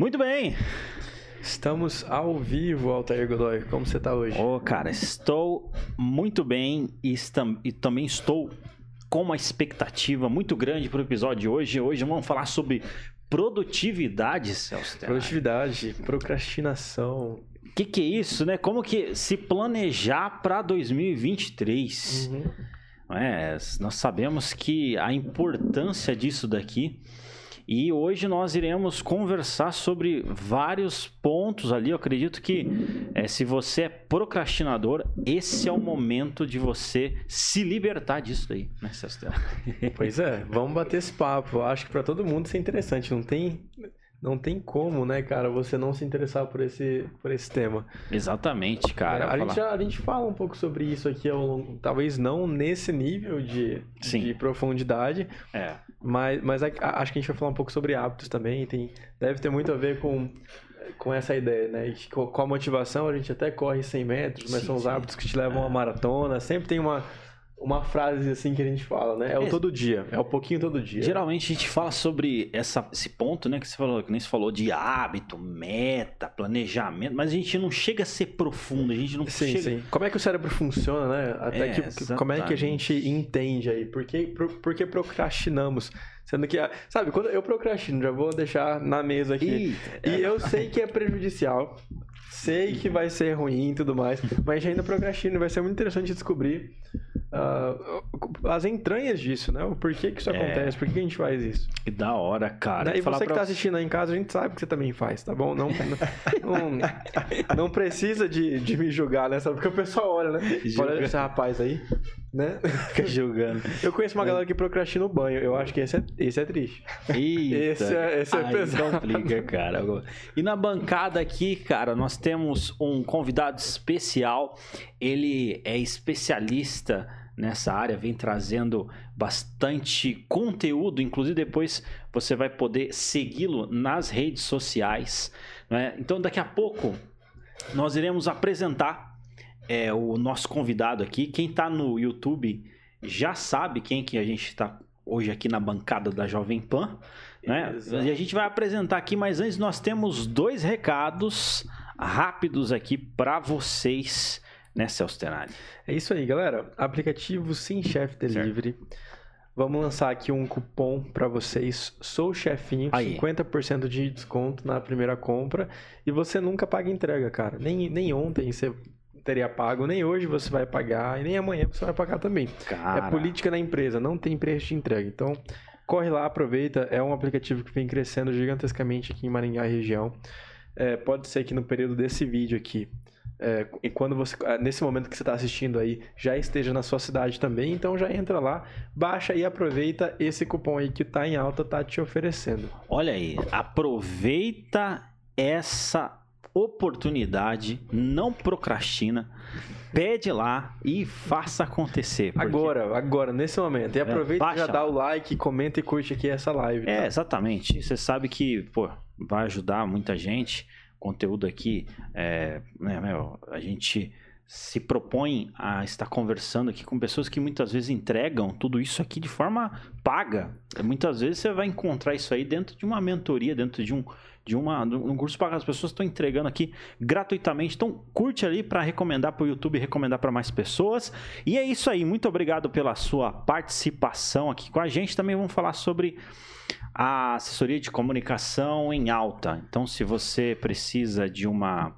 Muito bem. Estamos ao vivo, Altair Godoy. Como você está hoje? Ô, cara, estou muito bem e, estam- e também estou com uma expectativa muito grande para o episódio de hoje. Hoje vamos falar sobre produtividade, Celso. Terra. Produtividade, procrastinação. O que, que é isso, né? Como que se planejar para 2023? Uhum. é? Nós sabemos que a importância disso daqui. E hoje nós iremos conversar sobre vários pontos ali. Eu acredito que eh, se você é procrastinador, esse é o momento de você se libertar disso daí, né? Pois é, vamos bater esse papo. Eu acho que para todo mundo isso é interessante. Não tem, não tem como, né, cara, você não se interessar por esse, por esse tema. Exatamente, cara. a, Falar- gente, já- a gente fala um pouco sobre isso aqui ao longo, talvez não nesse nível de, Sim. de profundidade, É, mas, mas a- a- acho que a gente vai falar um pouco sobre hábitos também. Tem, deve ter muito a ver com, com essa ideia, né? Com, a motivação, a gente até corre 100 metros, mas Sim, são os sim. hábitos que te levam a maratona. Sempre tem uma, uma frase assim que a gente fala, né? É o Ex- todo dia, é o pouquinho todo dia. Geralmente a gente fala sobre essa, esse ponto, né, que você falou, que nem você falou de hábito, meta, planejamento, mas a gente não chega a ser profundo, a gente não Sim, chega. sim. Como é que o cérebro funciona, né? Até É, que, que- como é que a gente entende aí? Por que, por, por que procrastinamos? Sendo que, sabe, quando eu procrastino, já vou deixar na mesa aqui. Eita, E eu sei que é prejudicial, sei que vai ser ruim e tudo mais, mas ainda procrastino. Vai ser muito interessante descobrir ah, as entranhas disso, né? O porquê que isso É. acontece, por que a gente faz isso. que da hora, cara. Né? E você que pra tá assistindo aí em casa, a gente sabe que você também faz, tá bom? Não, não, não, não precisa de, de me julgar, né? Só porque o pessoal olha, né? Olha esse rapaz aí, né? Fica julgando. Eu conheço uma galera que procrastina o banho. Eu acho que esse é, esse é triste. Eita. Esse é- esse é Aí pesado. complica, cara. E na bancada aqui, cara, nós temos um convidado especial. Ele é especialista nessa área, vem trazendo bastante conteúdo. Inclusive, depois você vai poder segui-lo nas redes sociais. né? Então, daqui a pouco, nós iremos apresentar é, o nosso convidado aqui. Quem está no YouTube já sabe quem que a gente está hoje aqui na bancada da Jovem Pan. Né? Exato. E a gente vai apresentar aqui, mas antes nós temos dois recados rápidos aqui para vocês, né, Celso Tenari? É isso aí, galera. Aplicativo Sim Chef Delivery. Vamos lançar aqui um cupom para vocês. Sou chefinho, Aí. 50% de desconto na primeira compra. E você nunca paga entrega, cara. Nem, nem ontem você teria pago, nem hoje você vai pagar, e nem amanhã você vai pagar também. Cara, É política da empresa, não tem preço de entrega. Então, corre lá, aproveita. É um aplicativo que vem crescendo gigantescamente aqui em Maringá região. É, pode ser que no período desse vídeo aqui, é, e quando você, é, nesse momento que você está assistindo aí, já esteja na sua cidade também. Então já entra lá, baixa e aproveita esse cupom aí que tá em alta, tá te oferecendo. olha aí, aproveita essa oportunidade, não procrastina, pede lá e faça acontecer. porque- Agora, agora, nesse momento. E aproveita e baixa já dá lá. o like, comenta e curte aqui essa live. É, tá? exatamente. Você sabe que, pô, vai ajudar muita gente. Conteúdo aqui, é, né, meu, a gente se propõe a estar conversando aqui com pessoas que muitas vezes entregam tudo isso aqui de forma paga. Muitas vezes você vai encontrar isso aí dentro de uma mentoria, dentro de um de uma um curso pago. As pessoas estão entregando aqui gratuitamente. Então curte ali para recomendar para o YouTube, recomendar para mais pessoas. E é isso aí. Muito obrigado pela sua participação aqui com a gente. Também vamos falar sobre a assessoria de comunicação em alta. Então, se você precisa de uma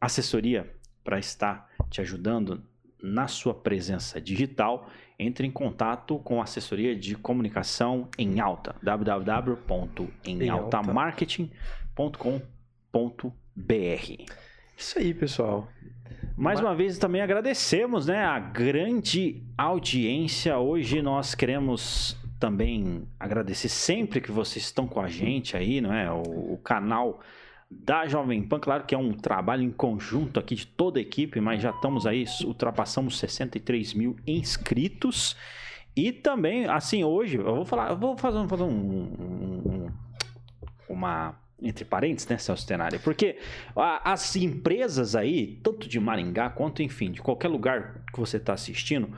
assessoria para estar te ajudando na sua presença digital, entre em contato com a assessoria de comunicação em alta, www.emaltamarketing.com.br. Isso aí, pessoal. Mais uma vez também agradecemos, né, a grande audiência. Hoje nós queremos também agradecer sempre que vocês estão com a gente aí, não é? O, o canal da Jovem Pan, claro que é um trabalho em conjunto aqui de toda a equipe, mas já estamos aí, ultrapassamos 63 mil inscritos. E também, assim, hoje, eu vou falar, eu vou fazer, um- fazer um, um- um- uma entre parênteses, né, Celso Tenário? Porque a- as empresas aí, tanto de Maringá quanto, enfim, de qualquer lugar que você está assistindo,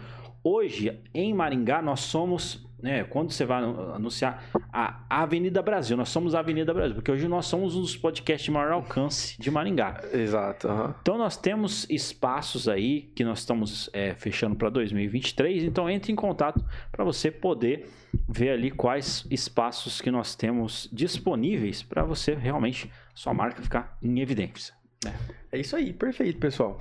hoje em Maringá nós somos né, quando você vai anunciar a Avenida Brasil, nós somos a Avenida Brasil, porque hoje nós somos um dos podcasts de maior alcance de Maringá. Exato. uhum. Então nós temos espaços aí que nós estamos é, fechando para 2023, então entre em contato para você poder ver ali quais espaços que nós temos disponíveis para você realmente sua marca ficar em evidência. É isso aí, perfeito, pessoal.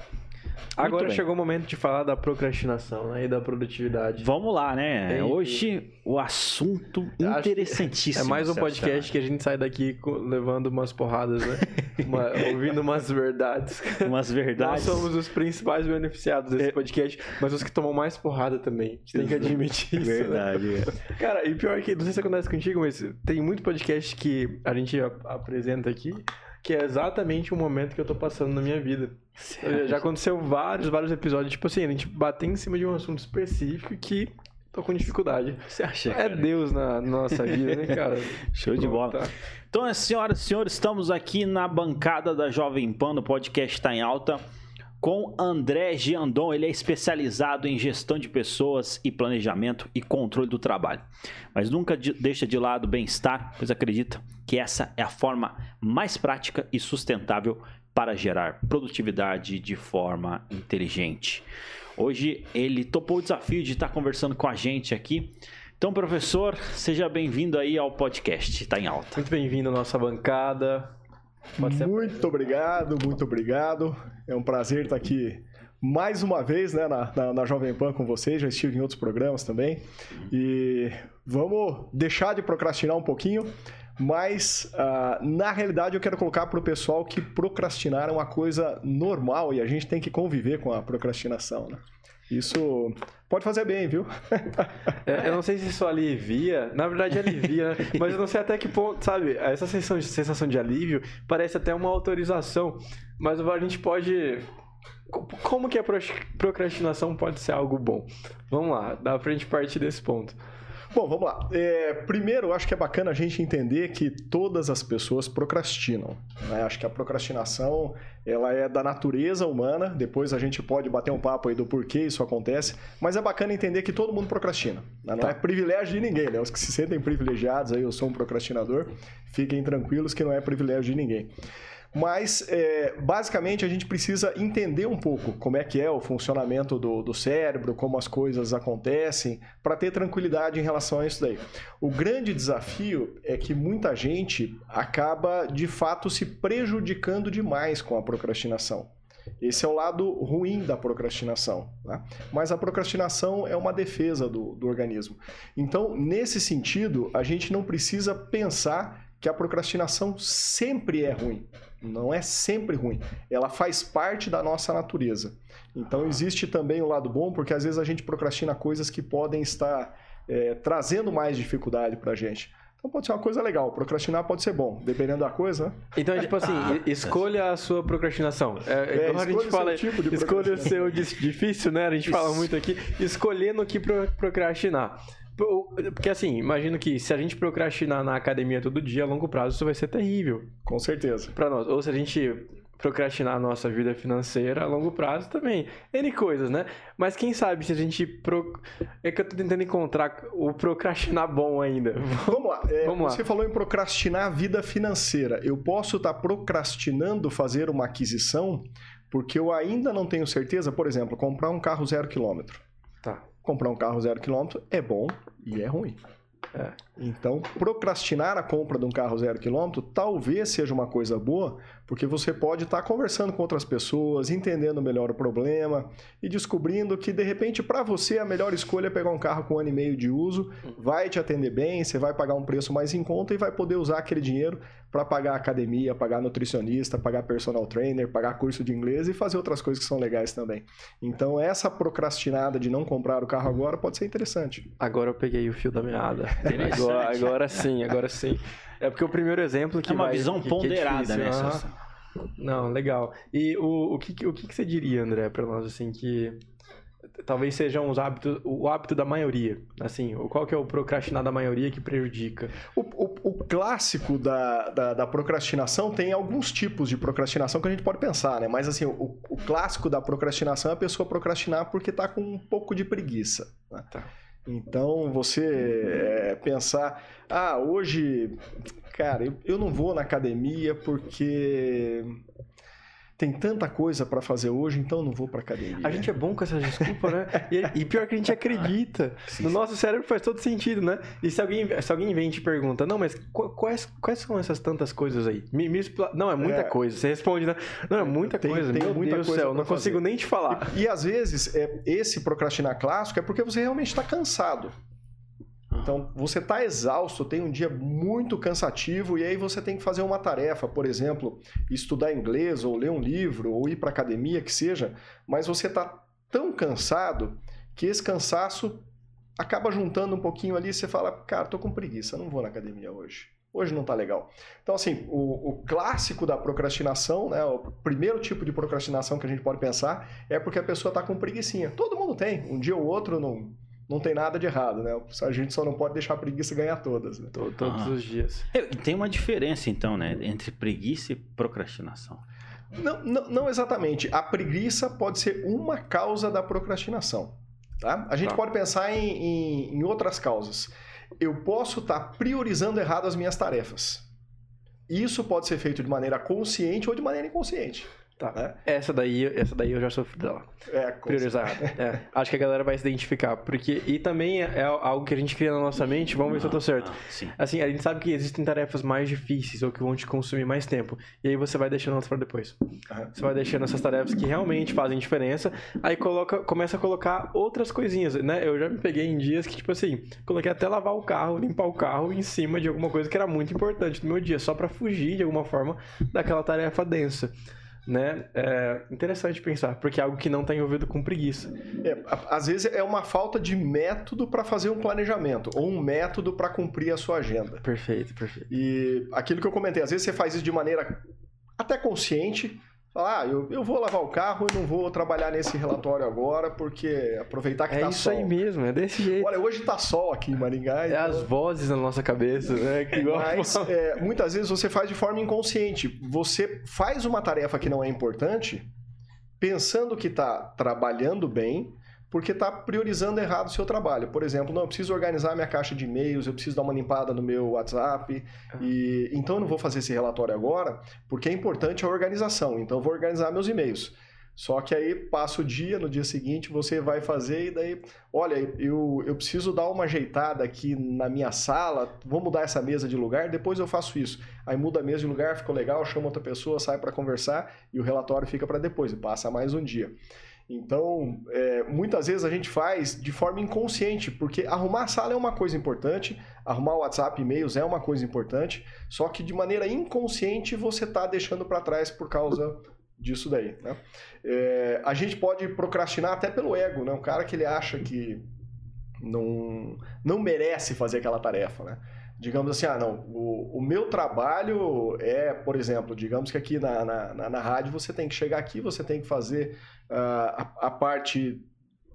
Agora chegou o momento de falar da procrastinação né, e da produtividade. Vamos lá, né? Hoje o assunto interessantíssimo. É mais um podcast que a gente sai daqui levando umas porradas, né? Uma- ouvindo umas verdades. Umas Nós verdades. somos os principais beneficiados desse É. podcast, mas os que tomam mais porrada também. A gente tem que admitir isso. né? Verdade. é. Cara, e pior que, não sei se acontece contigo, mas tem muito podcast que a gente ap- apresenta aqui que é exatamente o momento que eu tô passando na minha vida. Já aconteceu vários, vários episódios, tipo assim, a gente bater em cima de um assunto específico que tô com dificuldade. Você acha? É cara? Deus na nossa vida, né, cara? Show de bola. Tá. Então, senhoras e senhores, estamos aqui na bancada da Jovem Pan, no podcast Está em Alta, com André Giandon. Ele é especializado em gestão de pessoas e planejamento e controle do trabalho. Mas nunca de- deixa de lado o bem-estar, pois acredita que essa é a forma mais prática e sustentável para gerar produtividade de forma inteligente. Hoje ele topou o desafio de estar conversando com a gente aqui. Então, professor, seja bem-vindo aí ao podcast. Está em alta. Muito bem-vindo à nossa bancada. Pode ser- Muito obrigado, muito obrigado. É um prazer estar aqui mais uma vez né, na, na, na Jovem Pan com vocês. Já estive em outros programas também. E vamos deixar de procrastinar um pouquinho. Mas, ah, na realidade, eu quero colocar para o pessoal que procrastinar é uma coisa normal e a gente tem que conviver com a procrastinação. Né? Isso pode fazer bem, viu? É, eu não sei se isso alivia, na verdade alivia, né? mas eu não sei até que ponto, sabe? Essa sensação de, sensação de alívio parece até uma autorização, mas a gente pode. co- Como que a pro- procrastinação pode ser algo bom? Vamos lá, dá pra gente partir desse ponto. Bom, vamos lá. É, primeiro, acho que é bacana a gente entender que todas as pessoas procrastinam. né? Acho que a procrastinação ela é da natureza humana. Depois a gente pode bater um papo aí do porquê isso acontece. Mas é bacana entender que todo mundo procrastina. né? Não Tá. é privilégio de ninguém, né? Os que se sentem privilegiados, aí eu sou um procrastinador, fiquem tranquilos que não é privilégio de ninguém. Mas, é, basicamente, a gente precisa entender um pouco como é que é o funcionamento do, do cérebro, como as coisas acontecem, para ter tranquilidade em relação a isso daí. O grande desafio é que muita gente acaba, de fato, se prejudicando demais com a procrastinação. Esse é o lado ruim da procrastinação. né? Mas a procrastinação é uma defesa do, do organismo. Então, nesse sentido, a gente não precisa pensar que a procrastinação sempre é ruim. Não é sempre ruim. Ela faz parte da nossa natureza. Então, existe também o lado bom, porque às vezes a gente procrastina coisas que podem estar é, trazendo mais dificuldade para a gente. Então, pode ser uma coisa legal. Procrastinar pode ser bom, dependendo da coisa. né? Então, tipo assim, escolha a sua procrastinação. É, É, igual a gente o fala, tipo escolha o seu dis- difícil, né? A gente fala Isso. muito aqui, escolher no que pro- procrastinar. Porque assim, imagino que se a gente procrastinar na academia todo dia, a longo prazo isso vai ser terrível Com certeza. pra nós. Ou se a gente procrastinar a nossa vida financeira a longo prazo também. N coisas, né? Mas quem sabe se a gente. Pro... É que eu tô tentando encontrar o procrastinar bom ainda. Vamos lá. É, Vamos lá. Você falou em procrastinar a vida financeira. Eu posso estar procrastinando fazer uma aquisição porque eu ainda não tenho certeza, por exemplo, comprar um carro zero quilômetro. Tá. Comprar um carro zero quilômetro é bom e é ruim. É. Então, procrastinar a compra de um carro zero quilômetro talvez seja uma coisa boa, porque você pode estar conversando com outras pessoas, entendendo melhor o problema e descobrindo que, de repente, para você a melhor escolha é pegar um carro com um ano e meio de uso, vai te atender bem, você vai pagar um preço mais em conta e vai poder usar aquele dinheiro para pagar academia, pagar nutricionista, pagar personal trainer, pagar curso de inglês e fazer outras coisas que são legais também. Então, essa procrastinada de não comprar o carro agora pode ser interessante. Agora eu peguei o fio da meada. Agora, agora sim, agora sim. É porque o primeiro exemplo que É uma vai- visão que- que é ponderada, difícil, né? Celso? Não, legal. E o, o, que, o que, você diria, André, pra nós, assim, que talvez sejam os hábitos, o hábito da maioria, assim, qual que é o procrastinar da maioria que prejudica? O, o- o clássico da, da, da procrastinação tem alguns tipos de procrastinação que a gente pode pensar, né? Mas assim, o, o clássico da procrastinação é a pessoa procrastinar porque tá com um pouco de preguiça. né? Tá. Então, você é, pensar, ah, hoje, cara, eu, eu não vou na academia porque tem tanta coisa para fazer hoje, então não vou para academia. A gente é bom com essas desculpas, né? E, e, pior que a gente acredita. No nosso cérebro faz todo sentido, né? E se alguém, se alguém vem e te pergunta, não, mas quais, quais são essas tantas coisas aí? Me, me Não, é muita é. coisa. Você responde, né? Não, é muita tem, coisa. Tem Meu muita Deus do céu, não fazer. consigo nem te falar. E, e às vezes, é, esse procrastinar clássico é porque você realmente está cansado. Então, você está exausto, tem um dia muito cansativo e aí você tem que fazer uma tarefa, por exemplo, estudar inglês ou ler um livro ou ir para academia, que seja, mas você está tão cansado que esse cansaço acaba juntando um pouquinho ali e você fala, cara, tô com preguiça, não vou na academia hoje. Hoje não tá legal. Então, assim, o, o clássico da procrastinação, né, o primeiro tipo de procrastinação que a gente pode pensar é porque a pessoa está com preguiçinha. Todo mundo tem. Um dia ou outro não, não tem nada de errado, né? A gente só não pode deixar a preguiça ganhar todas. Né? Todos ah. os dias. É, tem uma diferença, então, né? Entre preguiça e procrastinação. Não, não, não, exatamente. A preguiça pode ser uma causa da procrastinação. Tá? A gente tá. pode pensar em, em, em, outras causas. Eu posso estar tá priorizando errado as minhas tarefas. Isso pode ser feito de maneira consciente ou de maneira inconsciente. Tá. Né? Essa daí, essa daí eu já sofri dela. É, priorizar. É. Acho que a galera vai se identificar. Porque, e também é algo que a gente cria na nossa mente, vamos ver se eu tô certo. Ah, assim, a gente sabe que existem tarefas mais difíceis ou que vão te consumir mais tempo. E aí você vai deixando elas para depois. Uhum. Você vai deixando essas tarefas que realmente fazem diferença. Aí coloca, começa a colocar outras coisinhas, né? Eu já me peguei em dias que, tipo assim, coloquei até lavar o carro, limpar o carro em cima de alguma coisa que era muito importante no meu dia, só para fugir de alguma forma daquela tarefa densa né? É interessante pensar, porque é algo que não está envolvido com preguiça. É, às vezes é uma falta de método para fazer um planejamento, ou um método para cumprir a sua agenda. Perfeito, perfeito. E aquilo que eu comentei, às vezes você faz isso de maneira até consciente, Falar, ah, eu, eu vou lavar o carro e não vou trabalhar nesse relatório agora, porque aproveitar que é tá sol. É isso aí mesmo, é desse jeito. Olha, hoje tá sol aqui em Maringá. É então... as vozes na nossa cabeça, né? Que Mas é, muitas vezes você faz de forma inconsciente. Você faz uma tarefa que não é importante, pensando que está trabalhando bem, porque está priorizando errado o seu trabalho. Por exemplo, não, eu preciso organizar minha caixa de e-mails, eu preciso dar uma limpada no meu WhatsApp, ah. e então eu não vou fazer esse relatório agora, porque é importante a organização, então eu vou organizar meus e-mails. Só que aí passa o dia, no dia seguinte você vai fazer e daí, olha, eu, eu preciso dar uma ajeitada aqui na minha sala, vou mudar essa mesa de lugar, depois eu faço isso. Aí muda a mesa de lugar, ficou legal, chama outra pessoa, sai para conversar e o relatório fica para depois, e passa mais um dia. Então, é, muitas vezes a gente faz de forma inconsciente, porque arrumar a sala é uma coisa importante, arrumar o WhatsApp, e-mails é uma coisa importante, só que de maneira inconsciente você está deixando para trás por causa disso daí. Né? É, a gente pode procrastinar até pelo ego, né? um cara que ele acha que não, não merece fazer aquela tarefa. Né? Digamos assim, ah, não, o, o meu trabalho é, por exemplo, digamos que aqui na, na, na, na rádio você tem que chegar aqui, você tem que fazer uh, a, a parte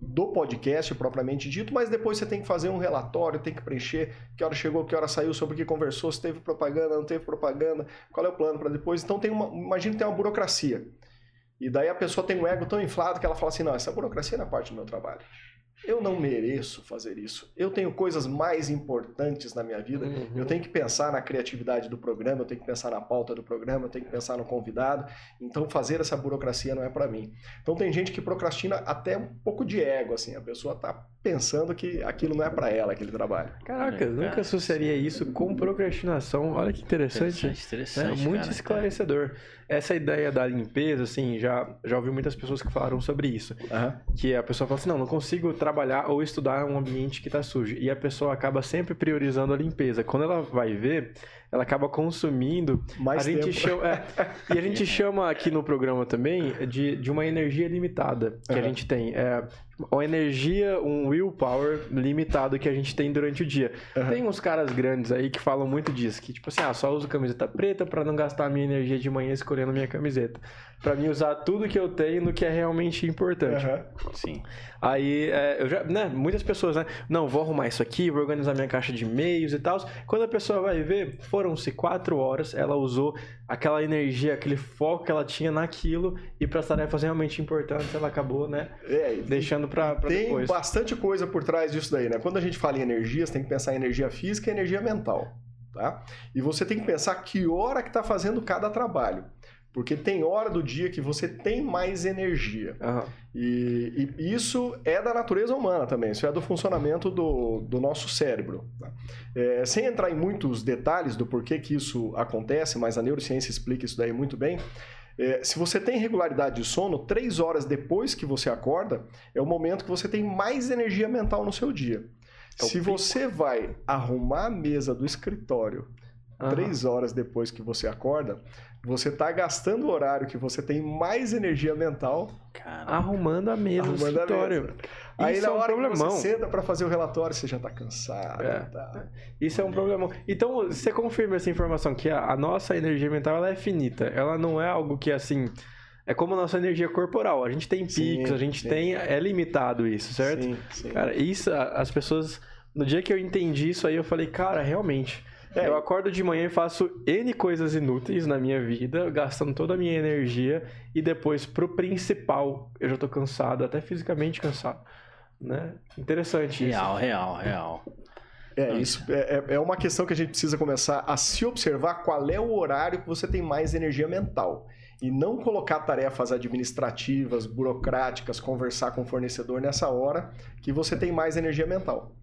do podcast propriamente dito, mas depois você tem que fazer um relatório, tem que preencher que hora chegou, que hora saiu, sobre o que conversou, se teve propaganda, não teve propaganda, qual é o plano para depois. Então tem uma, imagina que tem uma burocracia. E daí a pessoa tem um ego tão inflado que ela fala assim: "Não, essa burocracia não é parte do meu trabalho". Eu não mereço fazer isso. Eu tenho coisas mais importantes na minha vida. Uhum. Eu tenho que pensar na criatividade do programa, eu tenho que pensar na pauta do programa, eu tenho que pensar no convidado. Então, fazer essa burocracia não é para mim. Então, tem gente que procrastina até um pouco de ego, assim. A pessoa tá pensando que aquilo não é para ela, aquele trabalho. Caraca, nunca associaria isso com procrastinação. Olha que interessante. Interessante, interessante é muito cara, esclarecedor. Cara essa ideia da limpeza, assim, já, já ouvi muitas pessoas que falaram sobre isso. Uhum. Que a pessoa fala assim, não, não consigo trabalhar ou estudar um ambiente que está sujo. E a pessoa acaba sempre priorizando a limpeza. Quando ela vai ver, ela acaba consumindo. Mais a tempo. gente chama, é, e a gente chama aqui no programa também de, de uma energia limitada que uhum. a gente tem. É, uma energia, um willpower limitado que a gente tem durante o dia. Uhum. Tem uns caras grandes aí que falam muito disso, que tipo assim, ah, só uso camiseta preta para não gastar minha energia de manhã escolhendo minha camiseta. Para mim usar tudo que eu tenho no que é realmente importante. Uhum. Sim. Aí, é, eu já, né, muitas pessoas, né, não, vou arrumar isso aqui, vou organizar minha caixa de e-mails e tal. Quando a pessoa vai ver, foram-se quatro horas, ela usou aquela energia, aquele foco que ela tinha naquilo e para as tarefas realmente importantes ela acabou, né? É, deixando para depois. Tem bastante coisa por trás disso daí, né? Quando a gente fala em energia, você tem que pensar em energia física e energia mental, tá? E você tem que pensar que hora que está fazendo cada trabalho. Porque tem hora do dia que você tem mais energia. Uhum. E, e, isso é da natureza humana também, isso é do funcionamento do, do nosso cérebro. Tá? É, sem entrar em muitos detalhes do porquê que isso acontece, mas a neurociência explica isso daí muito bem. É, se você tem regularidade de sono, três horas depois que você acorda, é o momento que você tem mais energia mental no seu dia. É se você vai arrumar a mesa do escritório uhum. três horas depois que você acorda, você está gastando o horário que você tem mais energia mental Caramba. arrumando a mesa arrumando no escritório. Mesa. Aí Isso na é um hora problemão. que você senta para fazer o relatório, você já está cansado. É. Tá. Isso é um problemão. Então, você confirma essa informação que a, a nossa energia mental ela é finita. Ela não é algo que assim é como a nossa energia corporal. A gente tem picos, sim, a gente sim. tem. É limitado isso, certo? Sim, sim. Cara, isso, as pessoas. No dia que eu entendi isso aí, eu falei, cara, realmente. É. Eu acordo de manhã e faço N coisas inúteis na minha vida, gastando toda a minha energia, e depois pro principal eu já tô cansado, até fisicamente cansado. Né? Interessante real, isso. Real, real, real. É, isso é, é, é uma questão que a gente precisa começar a se observar qual é o horário que você tem mais energia mental. E não colocar tarefas administrativas, burocráticas, conversar com o fornecedor nessa hora que você tem mais energia mental.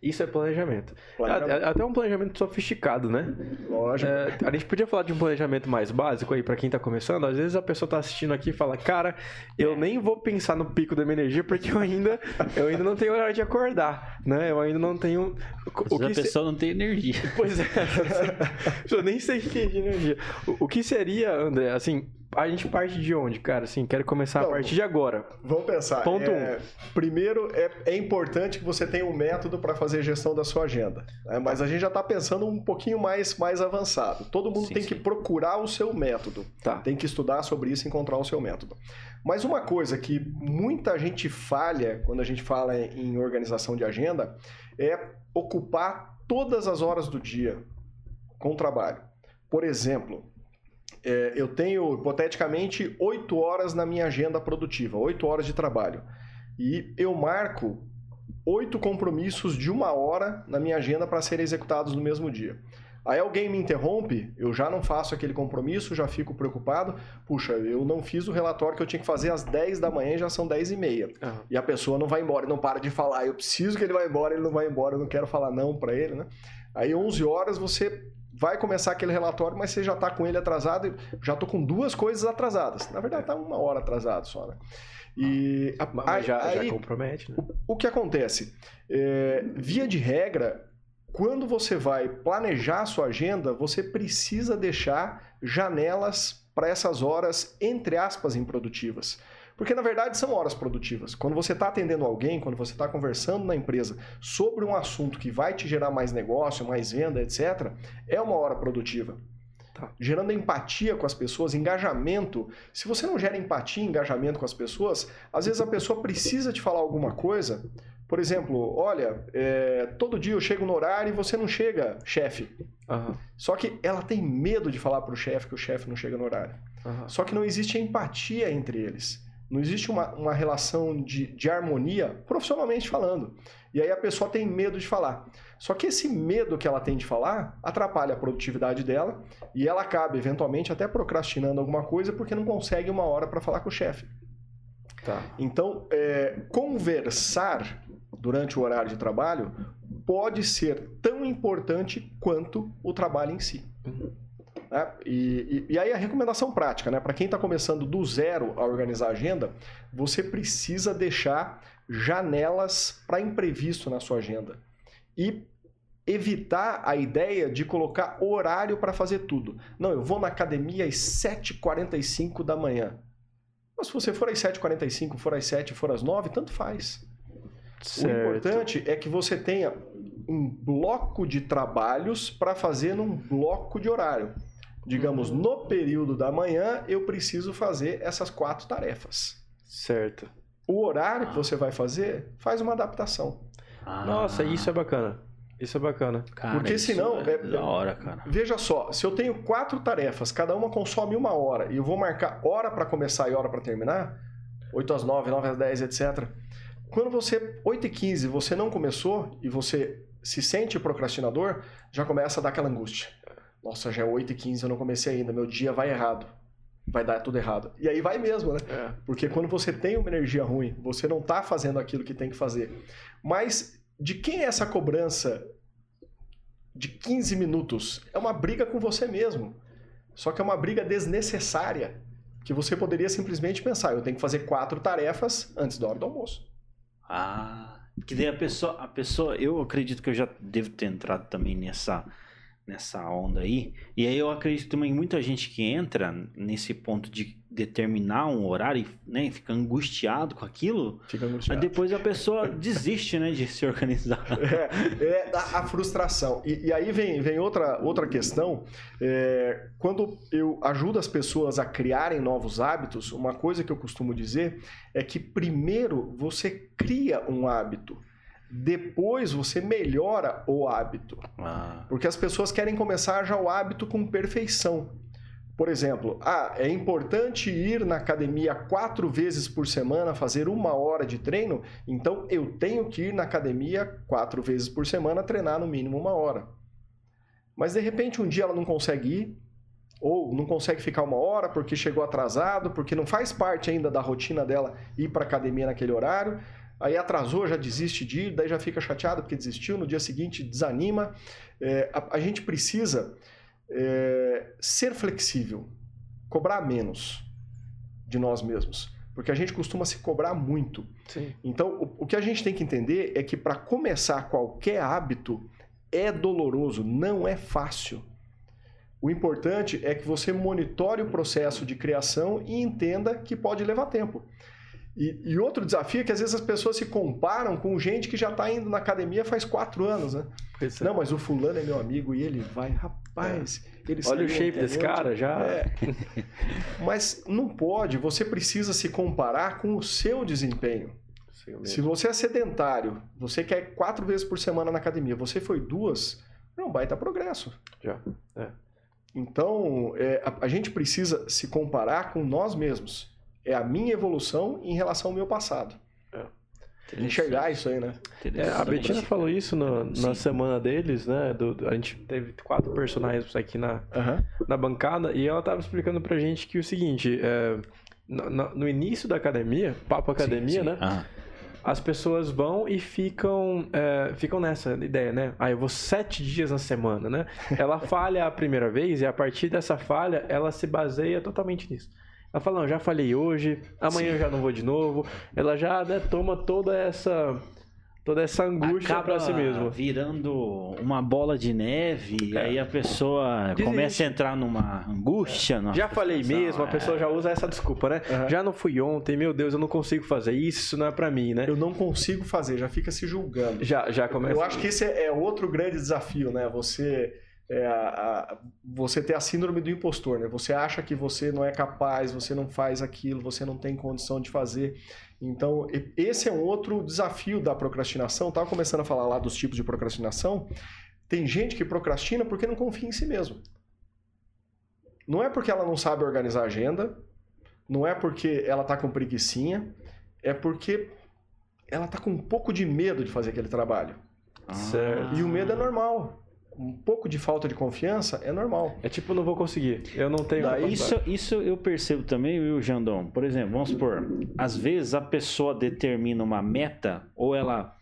Isso é planejamento. planejamento. É, é, até um planejamento sofisticado, né? Lógico. É, a gente podia falar de um planejamento mais básico aí para quem tá começando. Às vezes a pessoa tá assistindo aqui e fala, cara, eu nem vou pensar no pico da minha energia porque eu ainda, eu ainda não tenho horário de acordar, né? Eu ainda não tenho. O que a pessoa se... não tem energia. Pois é. eu nem sei o que é de energia. O, o que seria, André, assim, a gente parte de onde, cara? Assim, quero começar Não, a partir de agora. Vamos pensar. Ponto é, um. Primeiro, é, é importante que você tenha um método para fazer gestão da sua agenda. Né? Mas a gente já está pensando um pouquinho mais, mais avançado. Todo mundo sim, tem sim. que procurar o seu método. Tá. Tem que estudar sobre isso e encontrar o seu método. Mas uma coisa que muita gente falha quando a gente fala em organização de agenda é ocupar todas as horas do dia com o trabalho. Por exemplo, é, eu tenho, hipoteticamente, oito horas na minha agenda produtiva, oito horas de trabalho. E eu marco oito compromissos de uma hora na minha agenda para serem executados no mesmo dia. Aí alguém me interrompe, eu já não faço aquele compromisso, já fico preocupado. Puxa, eu não fiz o relatório que eu tinha que fazer às 10 da manhã já são 10 e meia. Uhum. E a pessoa não vai embora, não para de falar. Eu preciso que ele vá embora, ele não vai embora, eu não quero falar não para ele, né? Aí 11 horas você vai começar aquele relatório, mas você já está com ele atrasado e já estou com duas coisas atrasadas. Na verdade, está uma hora atrasado só, né? E a, mas já, aí, já compromete, né? o, o, que acontece? É, via de regra, quando você vai planejar a sua agenda, você precisa deixar janelas para essas horas, entre aspas, improdutivas. Porque na verdade são horas produtivas. Quando você está atendendo alguém, quando você está conversando na empresa sobre um assunto que vai te gerar mais negócio, mais venda, etc., é uma hora produtiva. Tá. Gerando empatia com as pessoas, engajamento. Se você não gera empatia e engajamento com as pessoas, às vezes a pessoa precisa te falar alguma coisa. Por exemplo, olha, é, todo dia eu chego no horário e você não chega, chefe. Uhum. Só que ela tem medo de falar para o chefe que o chefe não chega no horário. Uhum. Só que não existe empatia entre eles. Não existe uma, uma relação de, de harmonia, profissionalmente falando. E aí a pessoa tem medo de falar. Só que esse medo que ela tem de falar atrapalha a produtividade dela e ela acaba, eventualmente, até procrastinando alguma coisa porque não consegue uma hora para falar com o chefe. Tá. Então, é, conversar durante o horário de trabalho pode ser tão importante quanto o trabalho em si. Uhum. Né? E, e, e, aí a recomendação prática, né? para quem está começando do zero a organizar a agenda, você precisa deixar janelas para imprevisto na sua agenda. E evitar a ideia de colocar horário para fazer tudo. Não, eu vou na academia às 7h45 da manhã. Mas se você for às 7h45, for às 7 for às 9 tanto faz. Certo. O importante é que você tenha um bloco de trabalhos para fazer num bloco de horário. Digamos, no período da manhã, eu preciso fazer essas quatro tarefas. Certo. O horário que você vai fazer, faz uma adaptação. Ah. Nossa, isso é bacana. Isso é bacana. Cara, Porque senão, É, é- da hora, cara. Veja só, se eu tenho quatro tarefas, cada uma consome uma hora, e eu vou marcar hora para começar e hora para terminar, 8 às 9, 9 às 10, etc. Quando você, 8 e 15, você não começou e você se sente procrastinador, já começa a dar aquela angústia. Nossa, já é 8 e 15, eu não comecei ainda, meu dia vai errado. Vai dar tudo errado. E aí vai mesmo, né? É. Porque quando você tem uma energia ruim, você não está fazendo aquilo que tem que fazer. Mas de quem é essa cobrança de 15 minutos? É uma briga com você mesmo. Só que é uma briga desnecessária. Que você poderia simplesmente pensar, eu tenho que fazer quatro tarefas antes da hora do almoço. Ah, que daí a pessoa, a pessoa, eu acredito que eu já devo ter entrado também nessa nessa onda aí. E aí eu acredito também muita gente que entra nesse ponto de determinar um horário, né, e fica angustiado com aquilo, Fica aí angustiado. depois a pessoa desiste, né, de se organizar. É, é a, a frustração. E, e aí vem, vem outra, outra questão. É, quando eu ajudo as pessoas a criarem novos hábitos, uma coisa que eu costumo dizer é que primeiro você cria um hábito, depois você melhora o hábito. Ah, Porque as pessoas querem começar já o hábito com perfeição. Por exemplo, ah, é importante ir na academia quatro vezes por semana, fazer uma hora de treino, então eu tenho que ir na academia quatro vezes por semana, treinar no mínimo uma hora. Mas de repente um dia ela não consegue ir, ou não consegue ficar uma hora porque chegou atrasado, porque não faz parte ainda da rotina dela ir para academia naquele horário. Aí atrasou, já desiste de ir, daí já fica chateado porque desistiu, no dia seguinte desanima. É, a, a gente precisa é, ser flexível, cobrar menos de nós mesmos, porque a gente costuma se cobrar muito. Sim. Então, o, o que a gente tem que entender é que para começar qualquer hábito é doloroso, não é fácil. O importante é que você monitore o processo de criação e entenda que pode levar tempo. E, e outro desafio é que às vezes as pessoas se comparam com gente que já está indo na academia faz quatro anos, né? É. Não, mas o fulano é meu amigo e ele vai, rapaz. Ele Olha o shape desse cara, já. é. Mas não pode, você precisa se comparar com o seu desempenho. Se você é sedentário, você quer quatro vezes por semana na academia, você foi duas, não vai dar progresso. Já. Então, é, a, a gente precisa se comparar com nós mesmos. É a minha evolução em relação ao meu passado. Enxergar isso aí, né? É, a Betina falou isso no- na Sim. semana deles, né? do- do- a gente teve quatro personagens aqui na, Aham. na bancada e ela tava explicando pra gente que o seguinte, é, no, no- início da academia, papo academia, né? Ah, As pessoas vão e ficam, é, ficam nessa ideia, né? Ah, eu vou sete dias na semana, né? Ela falha a primeira vez e a partir dessa falha, ela se baseia totalmente nisso. Ela fala, não, já falhei hoje, amanhã eu já não vou de novo. Ela já né, toma toda essa toda essa angústia acaba pra si mesmo. virando uma bola de neve e É. aí a pessoa Desiste. começa a entrar numa angústia. numa Já falei mesmo, a é. pessoa já usa essa desculpa, né? Aham. Já não fui ontem, meu Deus, eu não consigo fazer isso, isso não é pra mim, né? Eu não consigo fazer, já fica se julgando. Já, já começa. Eu acho que esse é é outro grande desafio, né? Você, é, a- a- você ter a síndrome do impostor, né? Você acha que você não é capaz, você não faz aquilo, você não tem condição de fazer. Então, esse é um outro desafio da procrastinação. Estava começando a falar lá dos tipos de procrastinação. Tem gente que procrastina porque não confia em si mesmo. Não é porque ela não sabe organizar a agenda, não é porque ela está com preguiçinha, é porque ela está com um pouco de medo de fazer aquele trabalho. Ah. Certo. E o medo é normal. Um pouco de falta de confiança é normal. É tipo, não vou conseguir. Eu não tenho Daí. Isso, isso eu percebo também, viu, Jandão? Por exemplo, vamos supor, às vezes a pessoa determina uma meta ou ela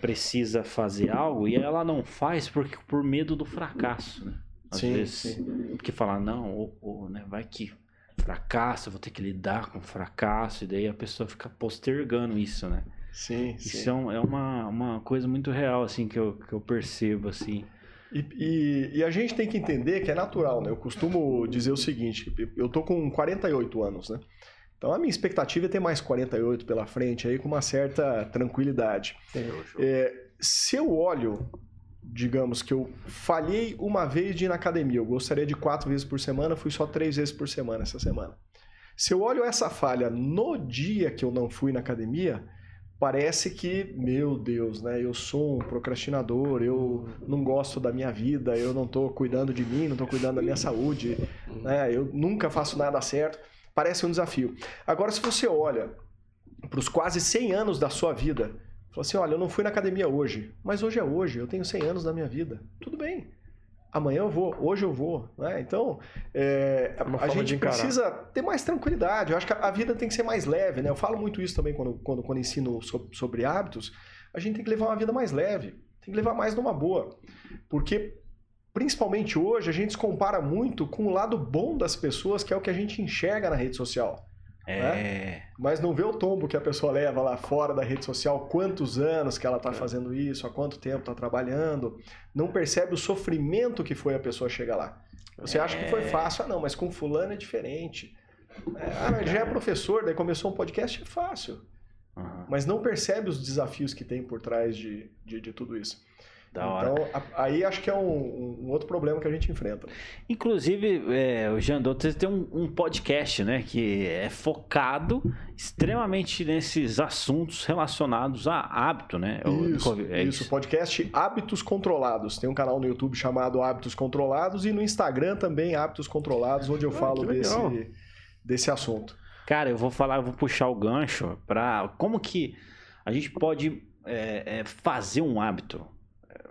precisa fazer algo e ela não faz porque, por medo do fracasso, né? Às Sim, vezes, porque fala, não, ou, ou, né, vai que fracasso, eu vou ter que lidar com fracasso, e daí a pessoa fica postergando isso, né? Sim, Isso é, um- é uma, uma coisa muito real, assim, que eu, que eu percebo, assim. E, e- e a gente tem que entender que é natural, né? Eu costumo dizer o seguinte: eu tô com 48 anos, né? Então a minha expectativa é ter mais 48 pela frente aí com uma certa tranquilidade. É, se eu olho, digamos que eu falhei uma vez de ir na academia, eu gostaria de quatro vezes por semana, fui só três vezes por semana essa semana. Se eu olho essa falha no dia que eu não fui na academia, parece que, meu Deus, né? Eu sou um procrastinador, eu não gosto da minha vida, eu não estou cuidando de mim, não estou cuidando da minha saúde, né? Eu nunca faço nada certo. Parece um desafio. Agora, se você olha para os quase 100 anos da sua vida, fala assim, olha, eu não fui na academia hoje, mas hoje é hoje, eu tenho 100 anos da minha vida. Tudo bem amanhã eu vou, hoje eu vou. Né? Então, é, a gente precisa ter mais tranquilidade. Eu acho que a vida tem que ser mais leve. Né? Eu falo muito isso também quando, quando, quando ensino sobre, sobre hábitos. A gente tem que levar uma vida mais leve, tem que levar mais numa boa. Porque, principalmente hoje, a gente se compara muito com o lado bom das pessoas, que é o que a gente enxerga na rede social. É. Né? Mas não vê o tombo que a pessoa leva lá fora da rede social, quantos anos que ela está é. fazendo isso, há quanto tempo está trabalhando. Não percebe o sofrimento que foi a pessoa chegar lá. Você acha que foi é. fácil? Ah, não, mas com fulano é diferente. É, ah, mas já é professor, daí começou um podcast, é fácil. Uhum. Mas não percebe os desafios que tem por trás de, de, de tudo isso. Da hora. Então, a, aí acho que é um, um, outro problema que a gente enfrenta. Inclusive, é, o Jandô tem um, um, podcast, né? Que é focado extremamente nesses assuntos relacionados a hábito, né? Isso, é isso, isso. podcast Hábitos Controlados. Tem um canal no YouTube chamado Hábitos Controlados e no Instagram também Hábitos Controlados, onde eu ah, falo desse, desse assunto. Cara, eu vou falar, eu vou puxar o gancho para como que a gente pode é, é, fazer um hábito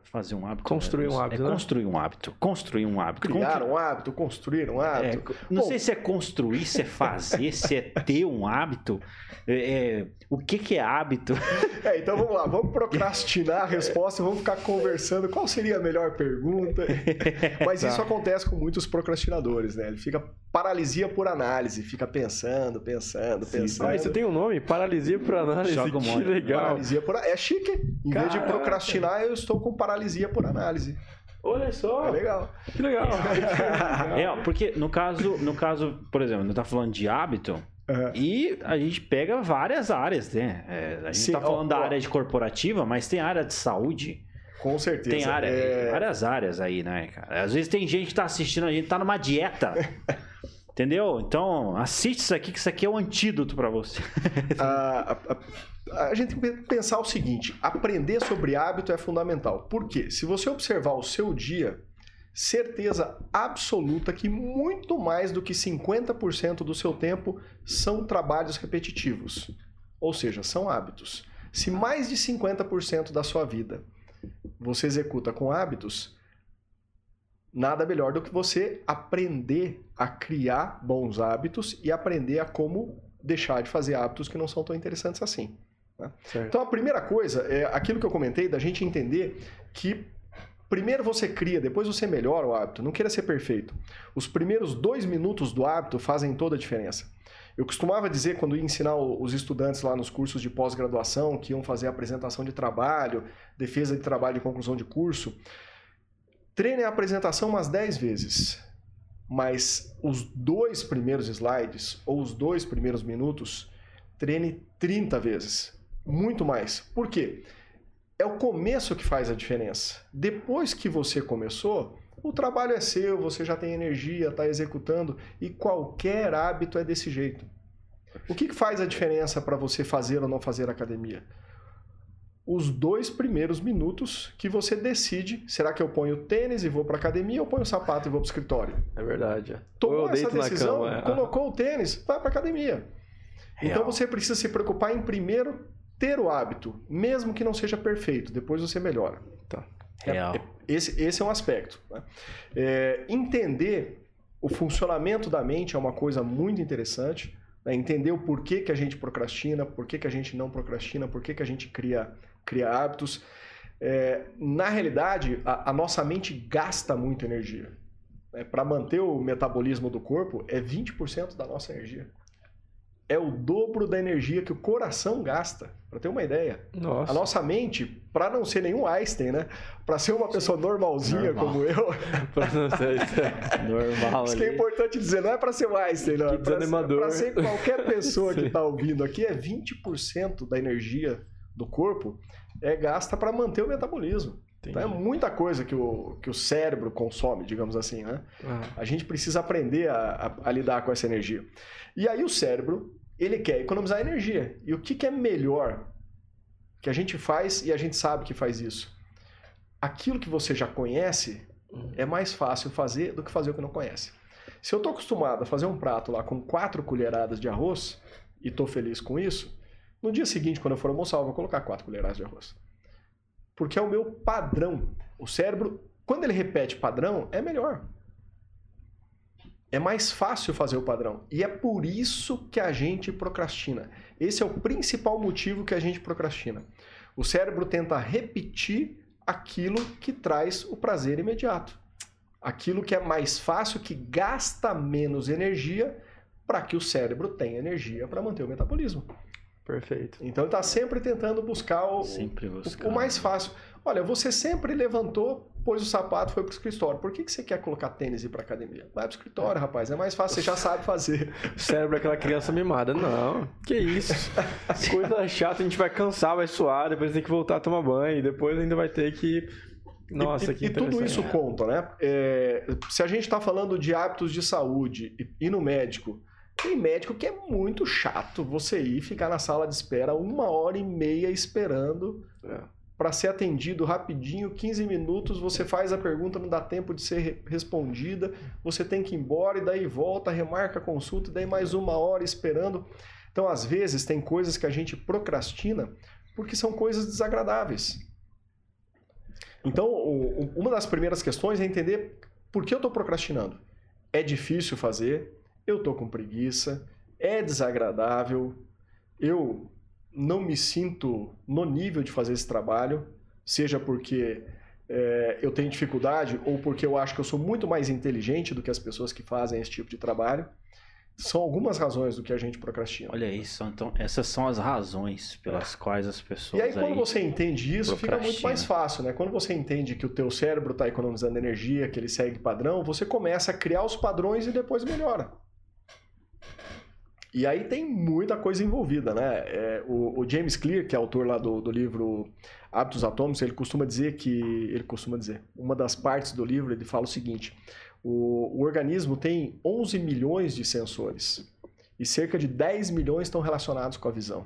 fazer um hábito. Construir né? um hábito. É né? construir um hábito. Construir um hábito. Criar um hábito, construir um hábito. É, não Bom, sei se é construir, se é fazer, se é ter um hábito. É, é, o que, que é hábito? É, então vamos lá, vamos procrastinar a resposta e vamos ficar conversando qual seria a melhor pergunta. Mas tá. isso acontece com muitos procrastinadores, né? Ele fica paralisia por análise, fica pensando, pensando, Sim, pensando. Ah, isso tem um nome? Paralisia por análise. Joga um que legal. Paralisia por É chique. Em Caraca. vez de procrastinar, eu estou com paralisia por análise. Olha só. É legal. Que legal. é, porque no caso, no caso, por exemplo, não tá falando de hábito, Uhum. E a gente pega várias áreas, né? É, a gente Sim, tá falando ó, da ó, área de corporativa, mas tem área de saúde. Com certeza. Tem área, é... várias áreas aí, né, cara? Às vezes tem gente que tá assistindo, a gente tá numa dieta. Entendeu? Então, assiste isso aqui, que isso aqui é o um antídoto para você. a, a, a, gente tem que pensar o seguinte: aprender sobre hábito é fundamental. Por quê? Se você observar o seu dia, certeza absoluta que muito mais do que 50% do seu tempo são trabalhos repetitivos. Ou seja, são hábitos. Se mais de 50% da sua vida você executa com hábitos, nada melhor do que você aprender a criar bons hábitos e aprender a como deixar de fazer hábitos que não são tão interessantes assim. Né? Então a primeira coisa é aquilo que eu comentei da gente entender que Primeiro você cria, depois você melhora o hábito. Não queira ser perfeito. Os primeiros dois minutos do hábito fazem toda a diferença. Eu costumava dizer, quando ia ensinar os estudantes lá nos cursos de pós-graduação, que iam fazer apresentação de trabalho, defesa de trabalho e conclusão de curso, treine a apresentação umas 10 vezes. Mas os dois primeiros slides, ou os dois primeiros minutos, treine 30 vezes. Muito mais. Por quê? é o começo que faz a diferença. Depois que você começou, o trabalho é seu, você já tem energia, está executando e qualquer hábito é desse jeito. O que, que faz a diferença para você fazer ou não fazer academia? Os dois primeiros minutos que você decide, será que eu ponho tênis e vou para academia ou ponho sapato e vou para o escritório? É verdade. Tomou essa decisão, cama, é. colocou o tênis, vai para academia. Então Real. Então você precisa se preocupar em primeiro ter o hábito, mesmo que não seja perfeito, depois você melhora. Tá. Real. É, esse, esse é um aspecto. Né? É, entender o funcionamento da mente é uma coisa muito interessante. Né? Entender o porquê que a gente procrastina, por que, a gente não procrastina, por que, que a gente cria, cria hábitos. É, na realidade, a, a, nossa mente gasta muita energia. Né? Para manter o metabolismo do corpo, é 20% da nossa energia é o dobro da energia que o coração gasta. Para ter uma ideia. Nossa. A nossa mente, para não ser nenhum Einstein, né? Para ser uma pessoa normalzinha Normal. como eu. para não ser normal. Isso que é importante dizer, não é para ser o Einstein, não. É para ser qualquer pessoa que está ouvindo aqui, é 20% da energia do corpo é gasta para manter o metabolismo. Então é muita coisa que o, que o cérebro consome, digamos assim, né? Uhum. A gente precisa aprender a, a, a lidar com essa energia. E aí o cérebro ele quer economizar energia. E o que, que é melhor que a gente faz e a gente sabe que faz isso. Aquilo que você já conhece é mais fácil fazer do que fazer o que não conhece. Se eu estou acostumado a fazer um prato lá com quatro colheradas de arroz e estou feliz com isso, no dia seguinte, quando eu for almoçar, eu vou colocar quatro colheradas de arroz. Porque é o meu padrão. O cérebro, quando ele repete padrão, é melhor. É mais fácil fazer o padrão. E é por isso que a gente procrastina. Esse é o principal motivo que a gente procrastina. O cérebro tenta repetir aquilo que traz o prazer imediato. Aquilo que é mais fácil, que gasta menos energia, para que o cérebro tenha energia para manter o metabolismo. Perfeito. Então ele está sempre tentando buscar o, Sempre o, buscar. o mais fácil. Olha, você sempre levantou, pôs o sapato, foi pro escritório. Por que, que você quer colocar tênis e ir pra academia? Vai pro escritório, rapaz. É mais fácil, você já sabe fazer. O cérebro é aquela criança mimada. Não, que isso. Coisa chata, a gente vai cansar, vai suar, depois tem que voltar a tomar banho, e depois ainda vai ter que. Nossa, e, que e tudo isso conta, né? É, se a gente está falando de hábitos de saúde e, e no médico, tem médico que é muito chato você ir ficar na sala de espera uma hora e meia esperando É. para ser atendido rapidinho, 15 minutos, você faz a pergunta, não dá tempo de ser re- respondida, você tem que ir embora e daí volta, remarca a consulta, e daí mais uma hora esperando. Então, às vezes, tem coisas que a gente procrastina porque são coisas desagradáveis. Então, uma das primeiras questões é entender por que eu estou procrastinando. É difícil fazer, eu estou com preguiça, é desagradável, eu não me sinto no nível de fazer esse trabalho, seja porque é, eu tenho dificuldade ou porque eu acho que eu sou muito mais inteligente do que as pessoas que fazem esse tipo de trabalho. São algumas razões do que a gente procrastina. Olha isso, então essas são as razões pelas quais as pessoas E aí, quando aí- você entende isso, fica muito mais fácil, né? Quando você entende que o teu cérebro está economizando energia, que ele segue padrão, você começa a criar os padrões e depois melhora. E aí tem muita coisa envolvida, né? É, o, o James Clear, que é autor lá do, do livro Hábitos Atômicos, ele costuma dizer que... Ele costuma dizer, uma das partes do livro, ele fala o seguinte, o, o organismo tem 11 milhões de sensores e cerca de 10 milhões estão relacionados com a visão.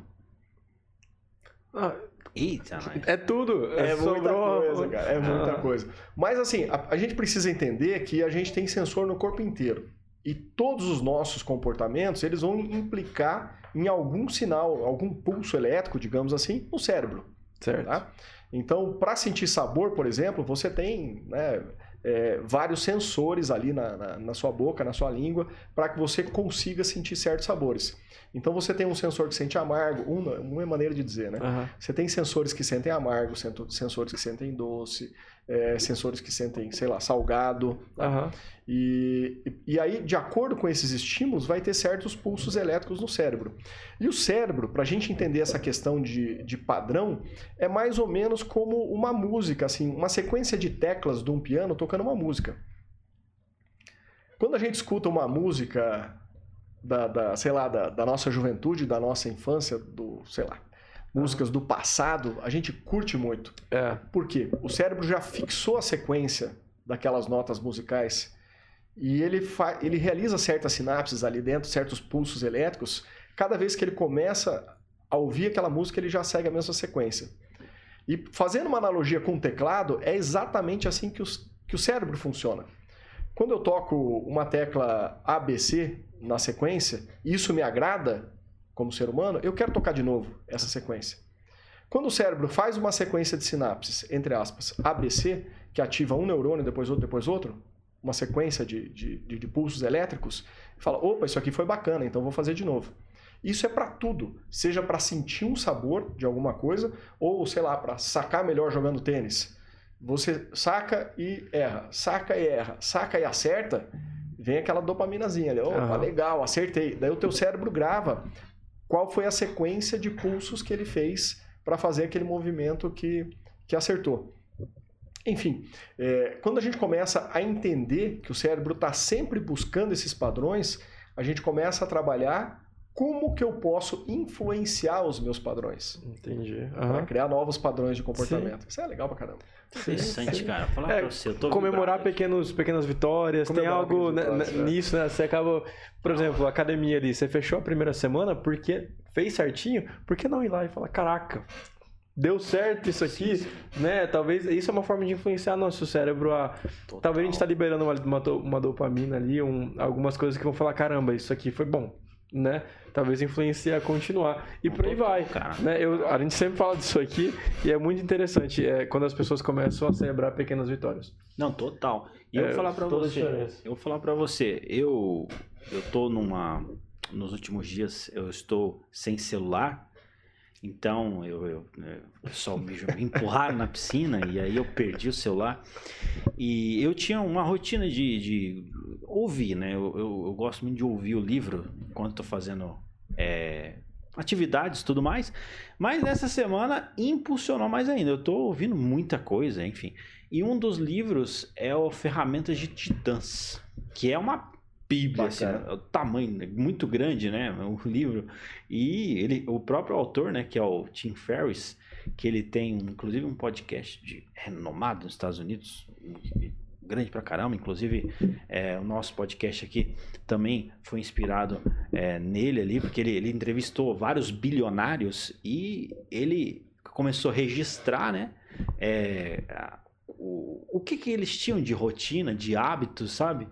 Ah, Eita, é tudo. É muita sobrou- coisa, cara. É muita Ah. coisa. Mas assim, a, a gente precisa entender que a gente tem sensor no corpo inteiro. E todos os nossos comportamentos, eles vão implicar em algum sinal, algum pulso elétrico, digamos assim, no cérebro. Certo. Tá? Então, para sentir sabor, por exemplo, você tem né, é, vários sensores ali na, na, na sua boca, na sua língua, para que você consiga sentir certos sabores. Então, você tem um sensor que sente amargo, uma, uma maneira de dizer, né? Aham. Você tem sensores que sentem amargo, sensores que sentem doce, é, sensores que sentem, sei lá, salgado. Aham. E, e aí, de acordo com esses estímulos, vai ter certos pulsos elétricos no cérebro. E o cérebro, para a gente entender essa questão de, de padrão, é mais ou menos como uma música, assim, uma sequência de teclas de um piano tocando uma música. Quando a gente escuta uma música da, da, sei lá, da, da nossa juventude, da nossa infância, do, sei lá, músicas do passado, a gente curte muito. É. Por quê? O cérebro já fixou a sequência daquelas notas musicais e ele, fa- ele realiza certas sinapses ali dentro, certos pulsos elétricos. Cada vez que ele começa a ouvir aquela música, ele já segue a mesma sequência. E fazendo uma analogia com o teclado, é exatamente assim que, os, que o cérebro funciona. Quando eu toco uma tecla ABC na sequência, e isso me agrada como ser humano, eu quero tocar de novo essa sequência. Quando o cérebro faz uma sequência de sinapses, entre aspas, ABC, que ativa um neurônio, depois outro, depois outro, uma sequência de, de, de- de pulsos elétricos, fala: opa, isso aqui foi bacana, então vou fazer de novo. Isso é para tudo, seja para sentir um sabor de alguma coisa, ou sei lá, para sacar melhor jogando tênis. Você saca e erra, saca e erra, saca e acerta, vem aquela dopaminazinha ali. Opa, Aham. legal, acertei. Daí o teu cérebro grava qual foi a sequência de pulsos que ele fez para fazer aquele movimento que, que acertou. Enfim, é, quando a gente começa a entender que o cérebro está sempre buscando esses padrões, a gente começa a trabalhar como que eu posso influenciar os meus padrões. Entendi. Para Aham. criar novos padrões de comportamento. Isso é legal pra caramba. Interessante, sim. cara. Falar É, pra você, eu tô comemorar pequenos, pequenas vitórias, Comemorar tem algo pequenas né, vitórias, né, é. nisso, né? Você acaba, por exemplo, a academia ali, você fechou a primeira semana porque fez certinho, por que não ir lá e falar, caraca, deu certo isso aqui, né? Talvez isso é uma forma de influenciar nosso cérebro a. Total. Talvez a gente tá liberando uma, uma, uma dopamina ali, um- algumas coisas que vão falar, caramba, isso aqui foi bom, né? Talvez influencie a continuar. E por aí vai. cara. Né? Eu, a gente sempre fala disso aqui e é muito interessante é, quando as pessoas começam a celebrar pequenas vitórias. Não, total. E eu É, vou falar pra você. Eu vou falar para você. Eu eu tô numa nos últimos dias eu estou sem celular. Então, eu, eu, né, o pessoal me empurraram na piscina e aí eu perdi o celular. E eu tinha uma rotina de, de ouvir, né? Eu, eu, eu gosto muito de ouvir o livro enquanto estou fazendo é, atividades tudo mais. Mas nessa semana impulsionou mais ainda. Eu estou ouvindo muita coisa, enfim. E um dos livros é o Ferramentas de Titãs, que é uma bíblia, assim, Bacana. o tamanho é muito grande, né? O livro. E ele, o próprio autor, né, que é o Tim Ferriss, que ele tem inclusive um podcast de renomado nos Estados Unidos, grande pra caramba, inclusive é, o nosso podcast aqui também foi inspirado é, nele ali, porque ele, ele entrevistou vários bilionários e ele começou a registrar, né, é, o, o que que eles tinham de rotina, de hábitos, sabe?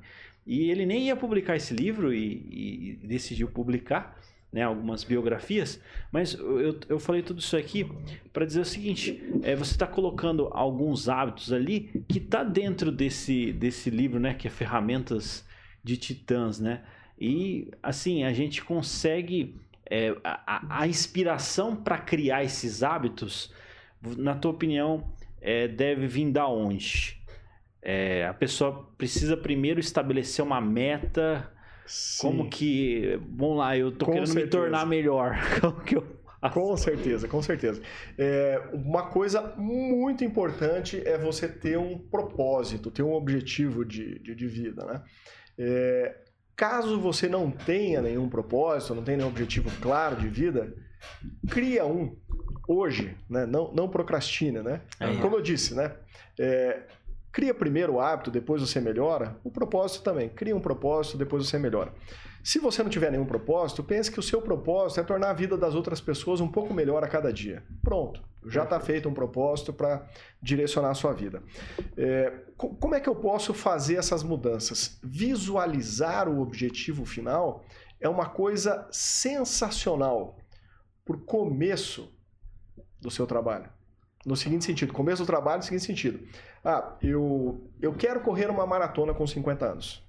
E ele nem ia publicar esse livro e, e decidiu publicar, né, algumas biografias, mas eu, eu falei tudo isso aqui para dizer o seguinte: é, você está colocando alguns hábitos ali que tá dentro desse, desse livro, né, que é Ferramentas de Titãs, né? E assim a gente consegue é, a, a- a inspiração para criar esses hábitos, na tua opinião, é, deve vir da onde? É, a pessoa precisa primeiro estabelecer uma meta. Como Sim. que. Vamos lá, eu tô Com querendo me certeza. tornar melhor. Como que eu faço? Com certeza, com certeza. É, uma coisa muito importante é você ter um propósito, ter um objetivo de, de, de vida, né? É, caso você não tenha nenhum propósito, não tenha nenhum objetivo claro de vida, cria um hoje, né? Não, não procrastina, né? É. Como eu disse, né? É, cria primeiro o hábito, depois você melhora. O propósito também. Cria um propósito, depois você melhora. Se você não tiver nenhum propósito, pense que o seu propósito é tornar a vida das outras pessoas um pouco melhor a cada dia. Pronto, já está feito um propósito para direcionar a sua vida. É, co- como é que eu posso fazer essas mudanças? Visualizar o objetivo final é uma coisa sensacional por começo do seu trabalho. No seguinte sentido, começo do trabalho no seguinte sentido. Ah, eu, eu quero correr uma maratona com 50 anos.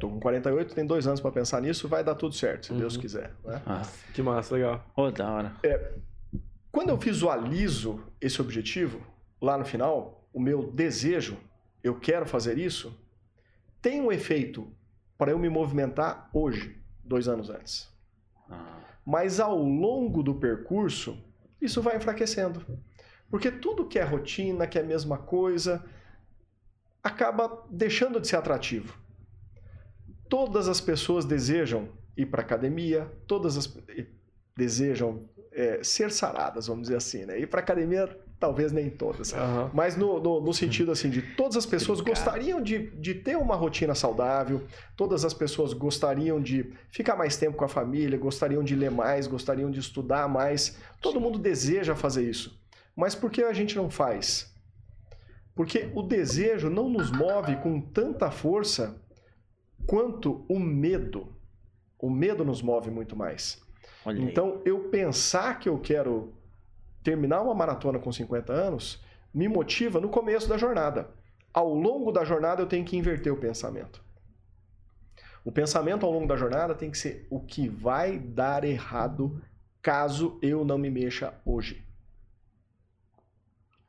Tô com 48, tem dois anos para pensar nisso, vai dar tudo certo, se Deus Uhum. quiser. né? Ah, Que massa, legal. oh, da hora. Quando eu visualizo esse objetivo, lá no final, o meu desejo, eu quero fazer isso, tem um efeito para eu me movimentar hoje, dois anos antes. Ah, Mas ao longo do percurso, isso vai enfraquecendo. Porque tudo que é rotina, que é a mesma coisa, acaba deixando de ser atrativo. Todas as pessoas desejam ir para academia, todas as desejam é, ser saradas, vamos dizer assim, né? Ir para academia, talvez nem todas. Aham. Mas no, no, no sentido assim, de todas as pessoas Brincar. gostariam de, de ter uma rotina saudável, todas as pessoas gostariam de ficar mais tempo com a família, gostariam de ler mais, gostariam de estudar mais. Todo mundo deseja fazer isso. Mas por que a gente não faz? Porque o desejo não nos move com tanta força quanto o medo. O medo nos move muito mais. Então, eu pensar que eu quero terminar uma maratona com 50 anos me motiva no começo da jornada. Ao longo da jornada, eu tenho que inverter o pensamento. O pensamento ao longo da jornada tem que ser o que vai dar errado caso eu não me mexa hoje.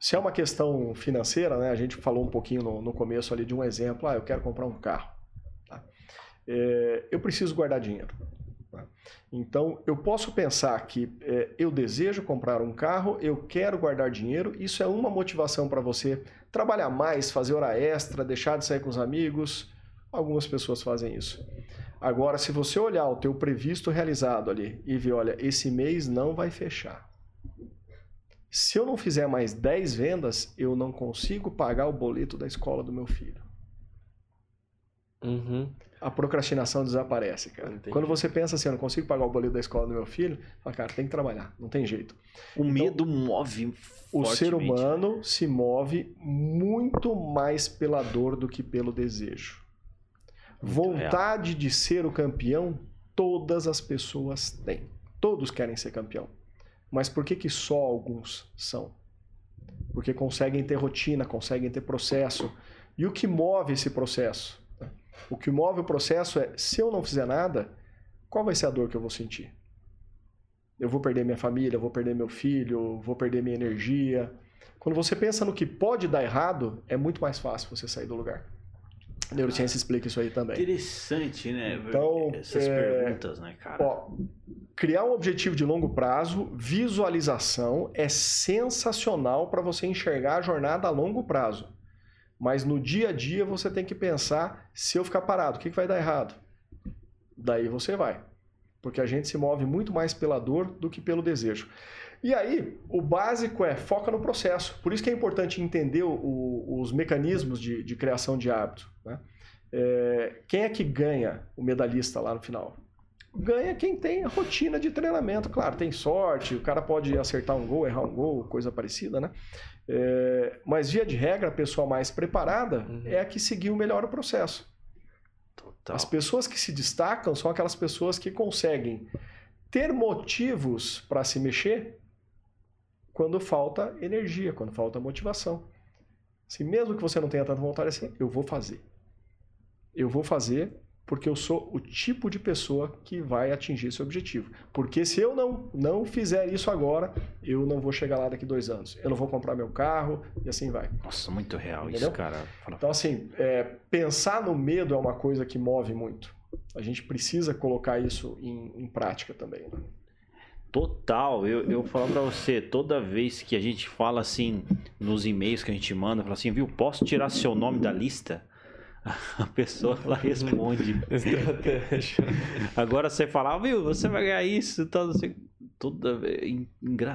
Se é uma questão financeira, né, a gente falou um pouquinho no, no começo ali de um exemplo, ah, eu quero comprar um carro. tá? É, eu preciso guardar dinheiro. tá? Então, eu posso pensar que é, eu desejo comprar um carro, eu quero guardar dinheiro, isso é uma motivação para você trabalhar mais, fazer hora extra, deixar de sair com os amigos. Algumas pessoas fazem isso. Agora, se você olhar o teu previsto realizado ali e ver, olha, esse mês não vai fechar. Se eu não fizer mais 10 vendas, eu não consigo pagar o boleto da escola do meu filho. Uhum. A procrastinação desaparece, cara. Entendi. Quando você pensa assim, eu não consigo pagar o boleto da escola do meu filho, fala, cara, tem que trabalhar, não tem jeito. O medo move O ser humano se move muito mais pela dor do que pelo desejo. Vontade de ser o campeão, todas as pessoas têm. Todos querem ser campeão. Mas por que, que só alguns são? Porque conseguem ter rotina, conseguem ter processo. E o que move esse processo? O que move o processo é: se eu não fizer nada, qual vai ser a dor que eu vou sentir? Eu vou perder minha família, vou perder meu filho, vou perder minha energia. Quando você pensa no que pode dar errado, é muito mais fácil você sair do lugar. Neurociência explica isso aí também. Interessante, né? Então, Essas é, perguntas, né, cara? Ó, criar um objetivo de longo prazo, visualização é sensacional para você enxergar a jornada a longo prazo. Mas no dia a dia você tem que pensar: se eu ficar parado, o que, que vai dar errado? Daí você vai. Porque a gente se move muito mais pela dor do que pelo desejo. E aí, o básico é foca no processo. Por isso que é importante entender o- os mecanismos de, de criação de hábito. né? É, quem é que ganha o medalhista lá no final? ganha quem tem a rotina de treinamento. Claro, tem sorte, o cara pode acertar um gol, errar um gol, coisa parecida, né? É, mas, via de regra, a pessoa mais preparada Uhum. é a que seguiu melhor o processo. Total. As pessoas que se destacam são aquelas pessoas que conseguem ter motivos para se mexer quando falta energia, quando falta motivação. Se mesmo que você não tenha tanta vontade assim, eu vou fazer. Eu vou fazer porque eu sou o tipo de pessoa que vai atingir esse objetivo. Porque se eu não, não fizer isso agora, eu não vou chegar lá daqui dois anos. Eu não vou comprar meu carro e assim vai. Nossa, muito real Entendeu? isso, cara. Fala- Então, assim, é, pensar no medo é uma coisa que move muito. A gente precisa colocar isso em, em prática também. né? Total, eu, eu falo pra você, toda vez que a gente fala assim, nos e-mails que a gente manda, fala assim, viu, posso tirar seu nome da lista? A pessoa ela responde. Estratégia. Agora você fala, viu, você vai ganhar isso tal, sei. Toda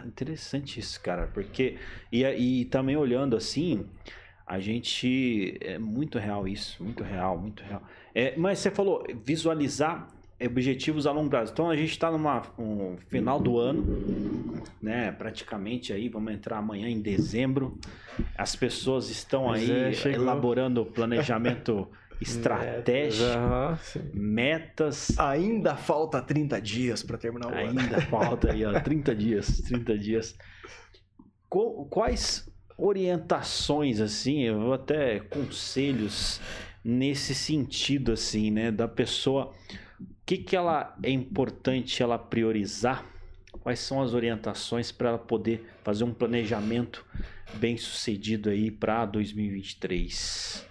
Interessante isso, cara, porque. E, e também olhando assim, a gente. É muito real isso, muito real, muito real. É, mas você falou, visualizar objetivos a longo prazo. Então a gente está numa um final do ano, né? Praticamente aí, vamos entrar amanhã em dezembro. As pessoas estão aí é, elaborando planejamento estratégico, Aham, sim. metas. Ainda falta 30 dias para terminar o ano. Ainda falta aí, ó, 30 dias, 30 dias. Co- Quais orientações, assim, eu vou até conselhos nesse sentido, assim, né, da pessoa, que que ela é importante ela priorizar? Quais são as orientações para ela poder fazer um planejamento bem sucedido aí para 2023?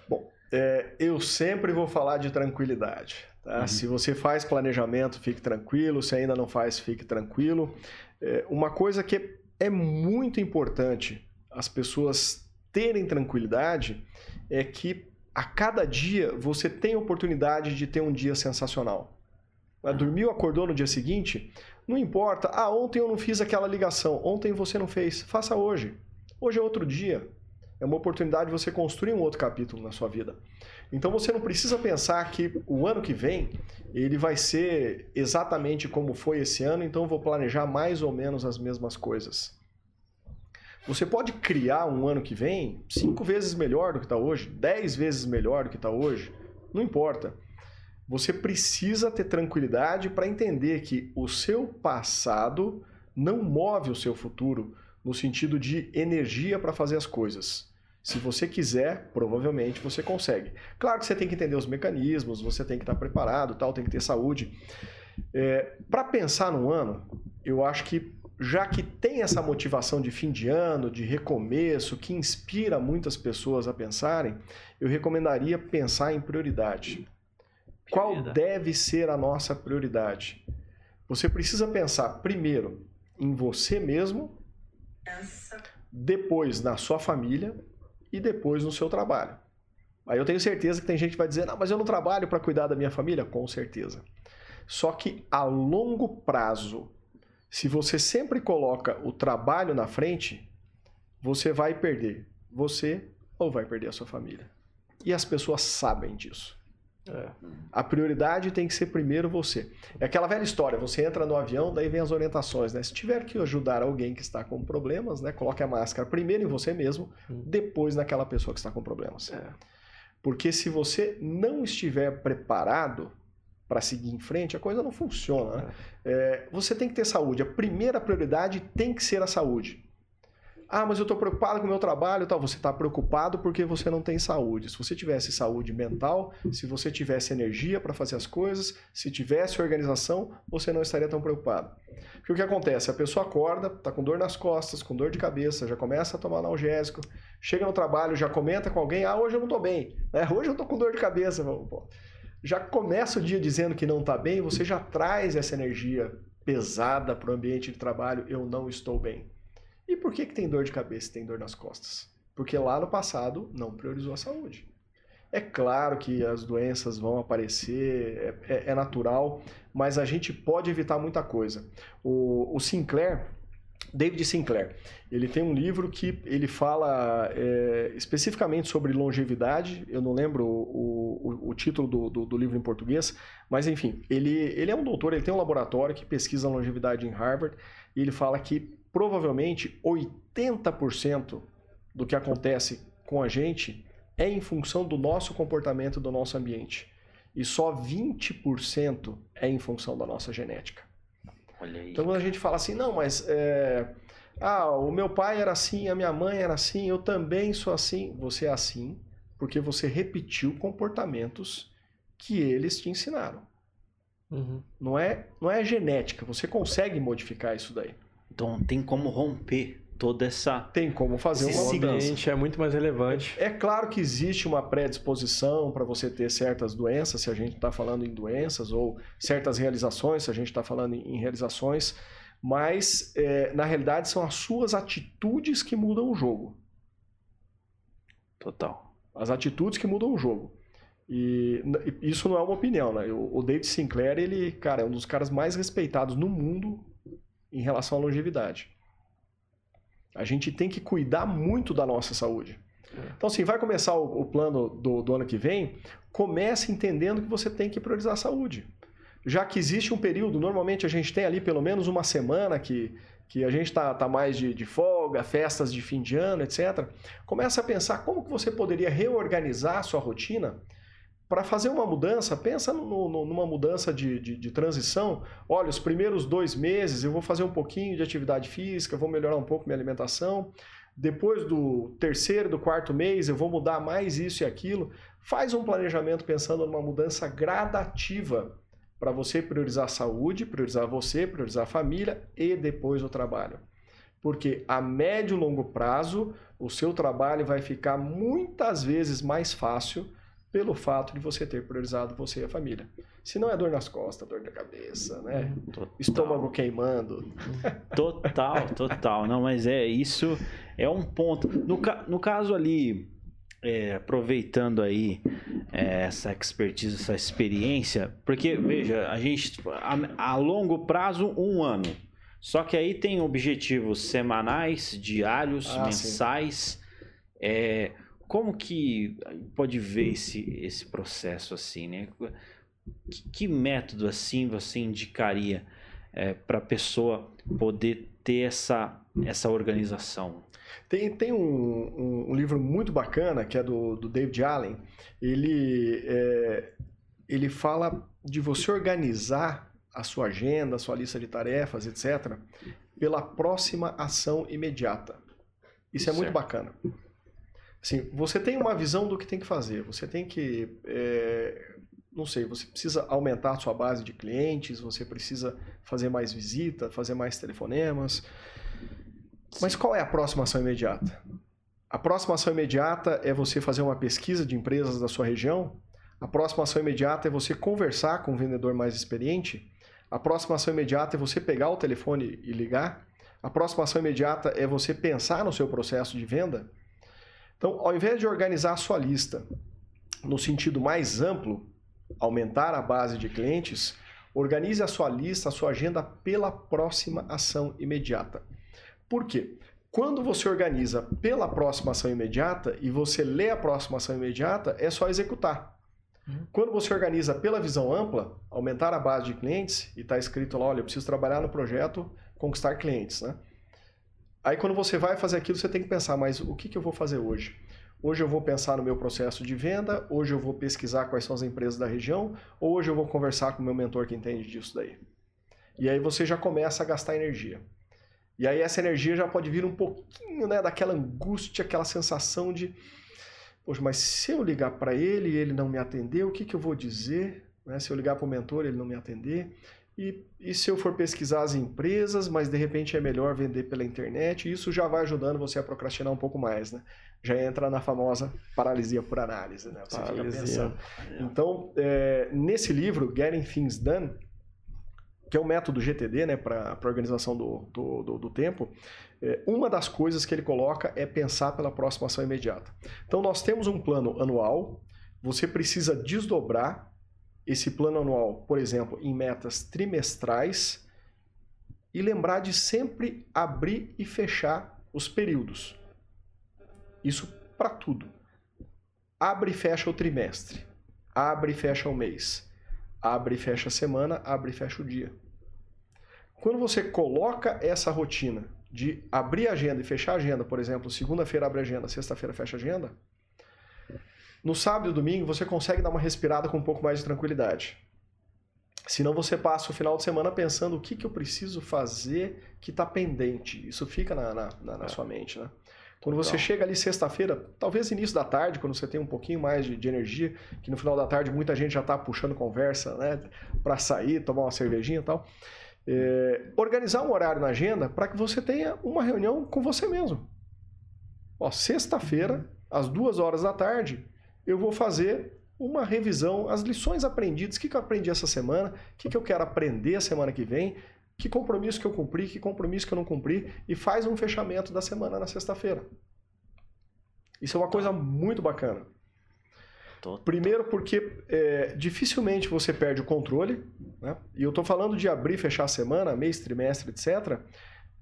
É, eu sempre vou falar de tranquilidade. tá? Uhum. Se você faz planejamento, fique tranquilo. Se ainda não faz, fique tranquilo. É, uma coisa que é muito importante as pessoas terem tranquilidade é que a cada dia você tem a oportunidade de ter um dia sensacional. Dormiu, acordou no dia seguinte, não importa. Ah, ontem eu não fiz aquela ligação. Ontem você não fez. Faça hoje. Hoje é outro dia. É uma oportunidade de você construir um outro capítulo na sua vida. Então você não precisa pensar que o ano que vem ele vai ser exatamente como foi esse ano, então eu vou planejar mais ou menos as mesmas coisas. Você pode criar um ano que vem cinco vezes melhor do que está hoje, dez vezes melhor do que está hoje, não importa. Você precisa ter tranquilidade para entender que o seu passado não move o seu futuro no sentido de energia para fazer as coisas. Se você quiser, provavelmente você consegue. Claro que você tem que entender os mecanismos, você tem que estar preparado, tal, tem que ter saúde. É, para pensar no ano, eu acho que já que tem essa motivação de fim de ano, de recomeço, que inspira muitas pessoas a pensarem, eu recomendaria pensar em prioridade. Qual deve ser a nossa prioridade? Você precisa pensar primeiro em você mesmo, depois na sua família e depois no seu trabalho. Aí eu tenho certeza que tem gente que vai dizer: não, mas eu não trabalho para cuidar da minha família. Com certeza. Só que a longo prazo, se você sempre coloca o trabalho na frente, você vai perder você ou vai perder a sua família. E as pessoas sabem disso. É. A prioridade tem que ser primeiro você. É aquela velha história, você entra no avião, daí vem as orientações, né? Se tiver que ajudar alguém que está com problemas, né? Coloque a máscara primeiro em você mesmo, hum. depois naquela pessoa que está com problemas. É. Porque se você não estiver preparado para seguir em frente, a coisa não funciona. Né? É. é, você tem que ter saúde. A primeira prioridade tem que ser a saúde. Ah, mas eu estou preocupado com o meu trabalho tal. Você está preocupado porque você não tem saúde. Se você tivesse saúde mental, se você tivesse energia para fazer as coisas, se tivesse organização, você não estaria tão preocupado. Porque o que acontece? A pessoa acorda, está com dor nas costas, com dor de cabeça, já começa a tomar analgésico, chega no trabalho, já comenta com alguém, ah, hoje eu não estou bem, né? hoje eu estou com dor de cabeça. Já começa o dia dizendo que não está bem, você já traz essa energia pesada para o ambiente de trabalho, eu não estou bem. E por que, que tem dor de cabeça e tem dor nas costas? Porque lá no passado não priorizou a saúde. É claro que as doenças vão aparecer, é, é, é natural, mas a gente pode evitar muita coisa. O, o, Sinclair, David Sinclair, ele tem um livro que ele fala é, especificamente sobre longevidade. Eu não lembro o, o, o título do, do, do, livro em português, mas enfim, ele, ele é um doutor, ele tem um laboratório que pesquisa longevidade em Harvard e ele fala que provavelmente 80% do que acontece com a gente é em função do nosso comportamento, do nosso ambiente. E só 20% é em função da nossa genética. Aí, então, quando a gente fala assim, não, mas é, ah, o meu pai era assim, a minha mãe era assim, eu também sou assim. Você é assim porque você repetiu comportamentos que eles te ensinaram. Uhum. Não, é, não é genética, você consegue modificar isso daí. Então tem como romper toda essa. Tem como fazer uma mudança. é muito mais relevante. É claro que existe uma predisposição para você ter certas doenças, se a gente está falando em doenças, ou certas realizações, se a gente está falando em realizações, mas é, na realidade são as suas atitudes que mudam o jogo. Total. As atitudes que mudam o jogo. E isso não é uma opinião, né? O David Sinclair, ele, cara, é um dos caras mais respeitados no mundo em relação à longevidade. A gente tem que cuidar muito da nossa saúde. É. Então, assim, vai começar o, o plano do, do, ano que vem, comece entendendo que você tem que priorizar a saúde. Já que existe um período, normalmente a gente tem ali pelo menos uma semana que, que a gente está tá mais de, de folga, festas de fim de ano, etc. Comece a pensar como que você poderia reorganizar a sua rotina para fazer uma mudança, pensa no, no, numa mudança de, de, de, transição. Olha, os primeiros dois meses eu vou fazer um pouquinho de atividade física, vou melhorar um pouco minha alimentação. Depois do terceiro, do quarto mês, eu vou mudar mais isso e aquilo. Faz um planejamento pensando numa mudança gradativa para você priorizar a saúde, priorizar você, priorizar a família e depois o trabalho. Porque a médio e longo prazo, o seu trabalho vai ficar muitas vezes mais fácil pelo fato de você ter priorizado você e a família. Se não é dor nas costas, dor na cabeça, né? Total. Estômago queimando. Total, total. Não, mas é isso é um ponto. No, no caso ali, é, aproveitando aí é, essa expertise, essa experiência, porque veja, a gente a, a longo prazo um ano. Só que aí tem objetivos semanais, diários, ah, mensais. É, como que pode ver esse, esse processo assim, né? Que, que método assim você indicaria é, para a pessoa poder ter essa, essa organização? Tem, tem um, um, um, livro muito bacana que é do, do David Allen. Ele, é, ele fala de você organizar a sua agenda, a sua lista de tarefas, etc., pela próxima ação imediata. Isso é certo. muito bacana. Assim, você tem uma visão do que tem que fazer, você tem que, é, não sei, você precisa aumentar sua base de clientes, você precisa fazer mais visita, fazer mais telefonemas. Mas qual é a próxima ação imediata? A próxima ação imediata é você fazer uma pesquisa de empresas da sua região. A próxima ação imediata é você conversar com um vendedor mais experiente. A próxima ação imediata é você pegar o telefone e ligar. A próxima ação imediata é você pensar no seu processo de venda. Então, ao invés de organizar a sua lista no sentido mais amplo, aumentar a base de clientes, organize a sua lista, a sua agenda pela próxima ação imediata. Por quê? Quando você organiza pela próxima ação imediata e você lê a próxima ação imediata, é só executar. Uhum. Quando você organiza pela visão ampla, aumentar a base de clientes, e está escrito lá, olha, eu preciso trabalhar no projeto conquistar clientes, né? Aí quando você vai fazer aquilo, você tem que pensar, mas o que, que eu vou fazer hoje? Hoje eu vou pensar no meu processo de venda, hoje eu vou pesquisar quais são as empresas da região, ou hoje eu vou conversar com o meu mentor que entende disso daí. E aí você já começa a gastar energia. E aí essa energia já pode vir um pouquinho né, daquela angústia, aquela sensação de, poxa, mas se eu ligar para ele e ele não me atender, o que, que eu vou dizer? Né? Se eu ligar para o mentor e ele não me atender, e, e se eu for pesquisar as empresas, mas de repente é melhor vender pela internet, isso já vai ajudando você a procrastinar um pouco mais, né? Já entra na famosa paralisia por análise, né? Você paralisia. Então, é, nesse livro, Getting Things Done, que é o método GTD, né, para a organização do, do, do, do tempo, é, uma das coisas que ele coloca é pensar pela próxima ação imediata. Então, nós temos um plano anual, você precisa desdobrar esse plano anual, por exemplo, em metas trimestrais e lembrar de sempre abrir e fechar os períodos. Isso para tudo. Abre e fecha o trimestre. Abre e fecha o mês. Abre e fecha a semana, abre e fecha o dia. Quando você coloca essa rotina de abrir a agenda e fechar a agenda, por exemplo, segunda-feira abre a agenda, sexta-feira fecha a agenda, no sábado e domingo você consegue dar uma respirada com um pouco mais de tranquilidade. Senão você passa o final de semana pensando o que, que eu preciso fazer que está pendente. Isso fica na, na, na, na é. sua mente, né? Quando você chega ali sexta-feira, talvez início da tarde, quando você tem um pouquinho mais de, de energia, que no final da tarde muita gente já está puxando conversa, né? Para sair, tomar uma cervejinha e tal. É, organizar um horário na agenda para que você tenha uma reunião com você mesmo. Ó, sexta-feira, às duas horas da tarde, eu vou fazer uma revisão, as lições aprendidas, o que, que eu aprendi essa semana, o que, que eu quero aprender a semana que vem, que compromisso que eu cumpri, que compromisso que eu não cumpri, e faz um fechamento da semana na sexta-feira. Isso é uma coisa muito bacana. Primeiro porque é, dificilmente você perde o controle, né? e eu estou falando de abrir e fechar a semana, mês, trimestre, etc.,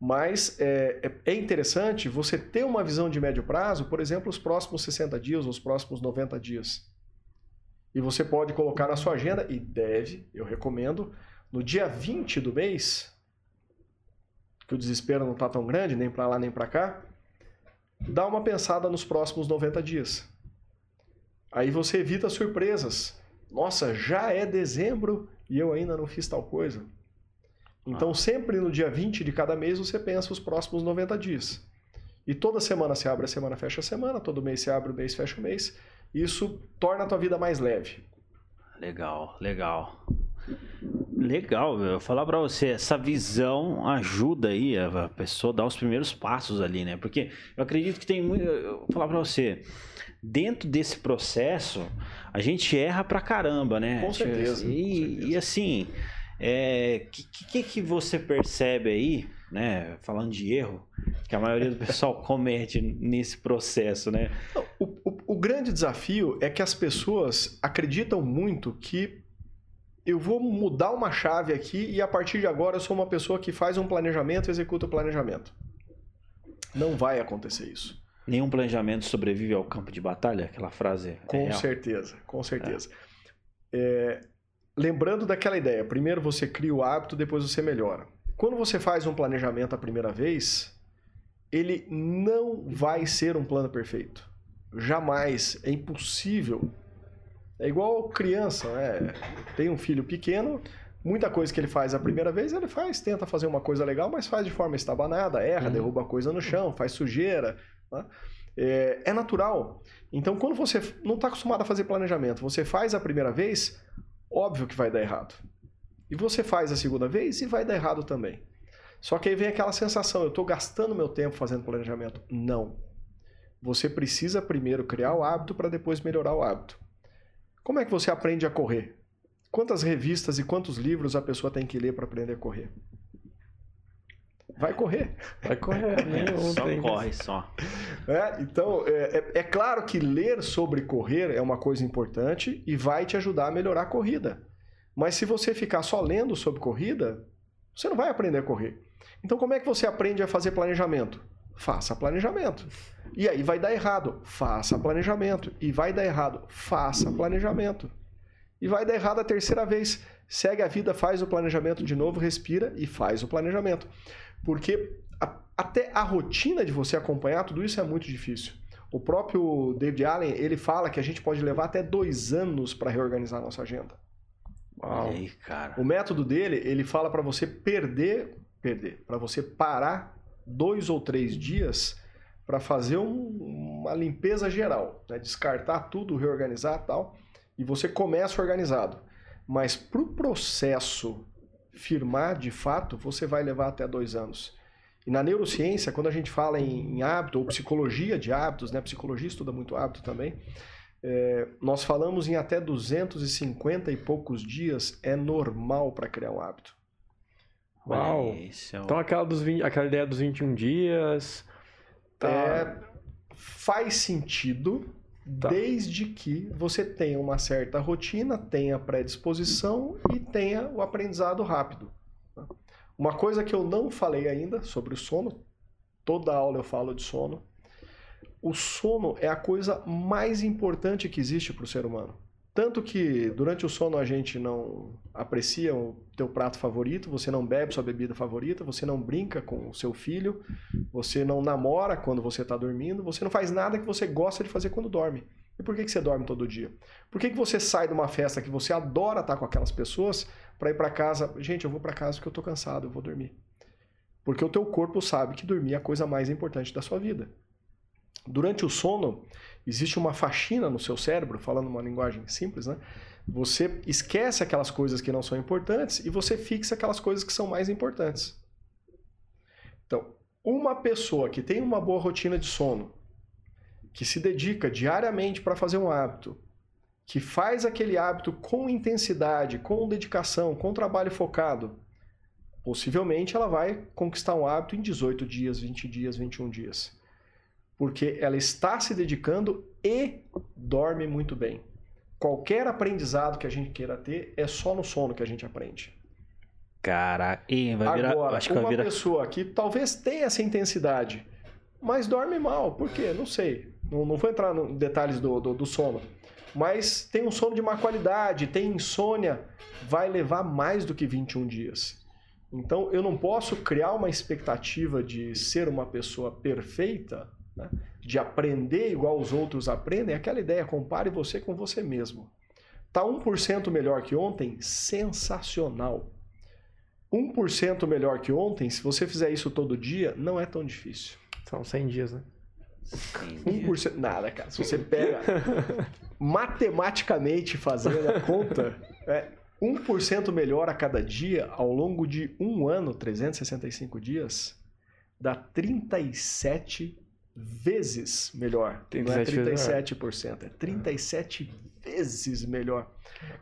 mas é, é, é, interessante você ter uma visão de médio prazo, por exemplo, os próximos 60 dias, os próximos 90 dias. E você pode colocar na sua agenda, e deve, eu recomendo, no dia 20 do mês, que o desespero não está tão grande, nem para lá nem para cá, dá uma pensada nos próximos 90 dias. Aí você evita surpresas. Nossa, já é dezembro e eu ainda não fiz tal coisa. Então, ah. sempre no dia 20 de cada mês, você pensa os próximos 90 dias. E toda semana se abre a semana, fecha a semana, todo mês se abre o mês, fecha o mês. Isso torna a tua vida mais leve. Legal, legal. Legal, eu falar para você, essa visão ajuda aí a pessoa a dar os primeiros passos ali, né? Porque eu acredito que tem muito, eu vou falar para você, dentro desse processo, a gente erra pra caramba, né? Com certeza. E, com certeza. e assim, é, que, que, que você percebe aí, né? Falando de erro, que a maioria do pessoal comete nesse processo, né? O, o, o grande desafio é que as pessoas acreditam muito que eu vou mudar uma chave aqui e a partir de agora eu sou uma pessoa que faz um planejamento e executa o planejamento. Não vai acontecer isso. Nenhum planejamento sobrevive ao campo de batalha? Aquela frase. É com certeza, com certeza. É. É, lembrando daquela ideia, primeiro você cria o hábito, depois você melhora. Quando você faz um planejamento a primeira vez, ele não vai ser um plano perfeito. Jamais, é impossível. É igual criança, né? Tem um filho pequeno, muita coisa que ele faz a primeira vez, ele faz, tenta fazer uma coisa legal, mas faz de forma estabanada, erra, uhum. derruba coisa no chão, faz sujeira. Né? É, é natural. Então, quando você não está acostumado a fazer planejamento, você faz a primeira vez, óbvio que vai dar errado. E você faz a segunda vez e vai dar errado também. Só que aí vem aquela sensação, eu estou gastando meu tempo fazendo planejamento. Não. Você precisa primeiro criar o hábito para depois melhorar o hábito. Como é que você aprende a correr? Quantas revistas e quantos livros a pessoa tem que ler para aprender a correr? Vai correr. Vai correr. Só corre, só. É, então, é, é, é, claro que ler sobre correr é uma coisa importante e vai te ajudar a melhorar a corrida. Mas se você ficar só lendo sobre corrida, você não vai aprender a correr. Então, como é que você aprende a fazer planejamento? Faça planejamento. E aí vai dar errado. Faça planejamento. E vai dar errado. Faça planejamento. E vai dar errado a terceira vez. Segue a vida, faz o planejamento de novo, respira e faz o planejamento. Porque a, até a rotina de você acompanhar tudo isso é muito difícil. O próprio David Allen, ele fala que a gente pode levar até dois anos para reorganizar a nossa agenda. Uau. Aí. O método dele, ele fala para você perder, perder, para você parar dois ou três dias para fazer um, uma limpeza geral, né? descartar tudo, reorganizar tal, e você começa organizado. Mas para o processo firmar de fato, você vai levar até dois anos. E na neurociência, quando a gente fala em, em hábito, ou psicologia de hábitos, né? psicologia estuda muito hábito também, é, nós falamos em até 250 e poucos dias é normal para criar um hábito. Uau! Isso. É então aquela, dos 20, aquela ideia dos 21 dias. Tá... É, faz sentido tá. desde que você tenha uma certa rotina, tenha predisposição e tenha o aprendizado rápido. Uma coisa que eu não falei ainda sobre o sono, toda aula eu falo de sono. O sono é a coisa mais importante que existe para o ser humano. Tanto que durante o sono a gente não aprecia o teu prato favorito, você não bebe sua bebida favorita, você não brinca com o seu filho, você não namora quando você está dormindo, você não faz nada que você gosta de fazer quando dorme. E por que, que você dorme todo dia? Por que, que você sai de uma festa que você adora estar com aquelas pessoas para ir para casa? Gente, eu vou para casa porque eu estou cansado, eu vou dormir. Porque o teu corpo sabe que dormir é a coisa mais importante da sua vida. Durante o sono, existe uma faxina no seu cérebro, falando uma linguagem simples, né? Você esquece aquelas coisas que não são importantes e você fixa aquelas coisas que são mais importantes. Então, uma pessoa que tem uma boa rotina de sono, que se dedica diariamente para fazer um hábito, que faz aquele hábito com intensidade, com dedicação, com trabalho focado, possivelmente ela vai conquistar um hábito em 18 dias, 20 dias, 21 dias porque ela está se dedicando e dorme muito bem. Qualquer aprendizado que a gente queira ter é só no sono que a gente aprende. Cara, e vai virar. Agora, acho que uma vai virar... pessoa que talvez tenha essa intensidade, mas dorme mal. Por quê? Não sei. Não, não vou entrar em detalhes do, do, do sono. Mas tem um sono de má qualidade, tem insônia, vai levar mais do que 21 dias. Então eu não posso criar uma expectativa de ser uma pessoa perfeita né? de aprender igual os outros aprendem, é aquela ideia, compare você com você mesmo. Tá 1% melhor que ontem? Sensacional. 1% melhor que ontem, se você fizer isso todo dia, não é tão difícil. São 100 dias, né? 1%, nada, cara. Se você pega matematicamente fazendo a conta, é 1% melhor a cada dia ao longo de um ano, 365 dias, dá 37 vezes melhor. 37 não é 37%, é 37 vezes melhor.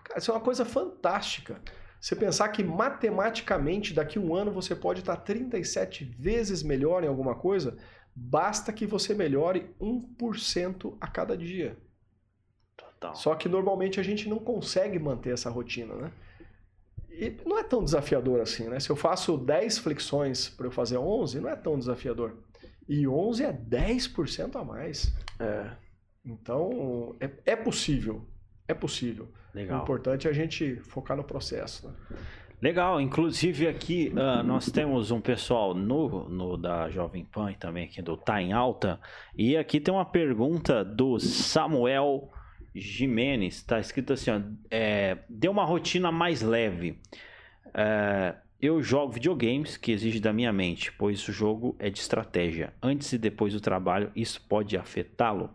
Cara, isso é uma coisa fantástica. Você pensar que matematicamente daqui a um ano você pode estar 37 vezes melhor em alguma coisa, basta que você melhore 1% a cada dia. Total. Só que normalmente a gente não consegue manter essa rotina, né? E não é tão desafiador assim, né? Se eu faço 10 flexões para eu fazer 11, não é tão desafiador. E 11 é 10% a mais. É. Então, é, é possível. É possível. Legal. O importante é a gente focar no processo. Né? Legal, inclusive aqui uh, nós temos um pessoal no, no da Jovem Pan e também aqui do Tá em Alta. E aqui tem uma pergunta do Samuel Jimenez. Está escrito assim: ó, é, dê uma rotina mais leve. É, eu jogo videogames que exige da minha mente, pois o jogo é de estratégia. Antes e depois do trabalho, isso pode afetá-lo?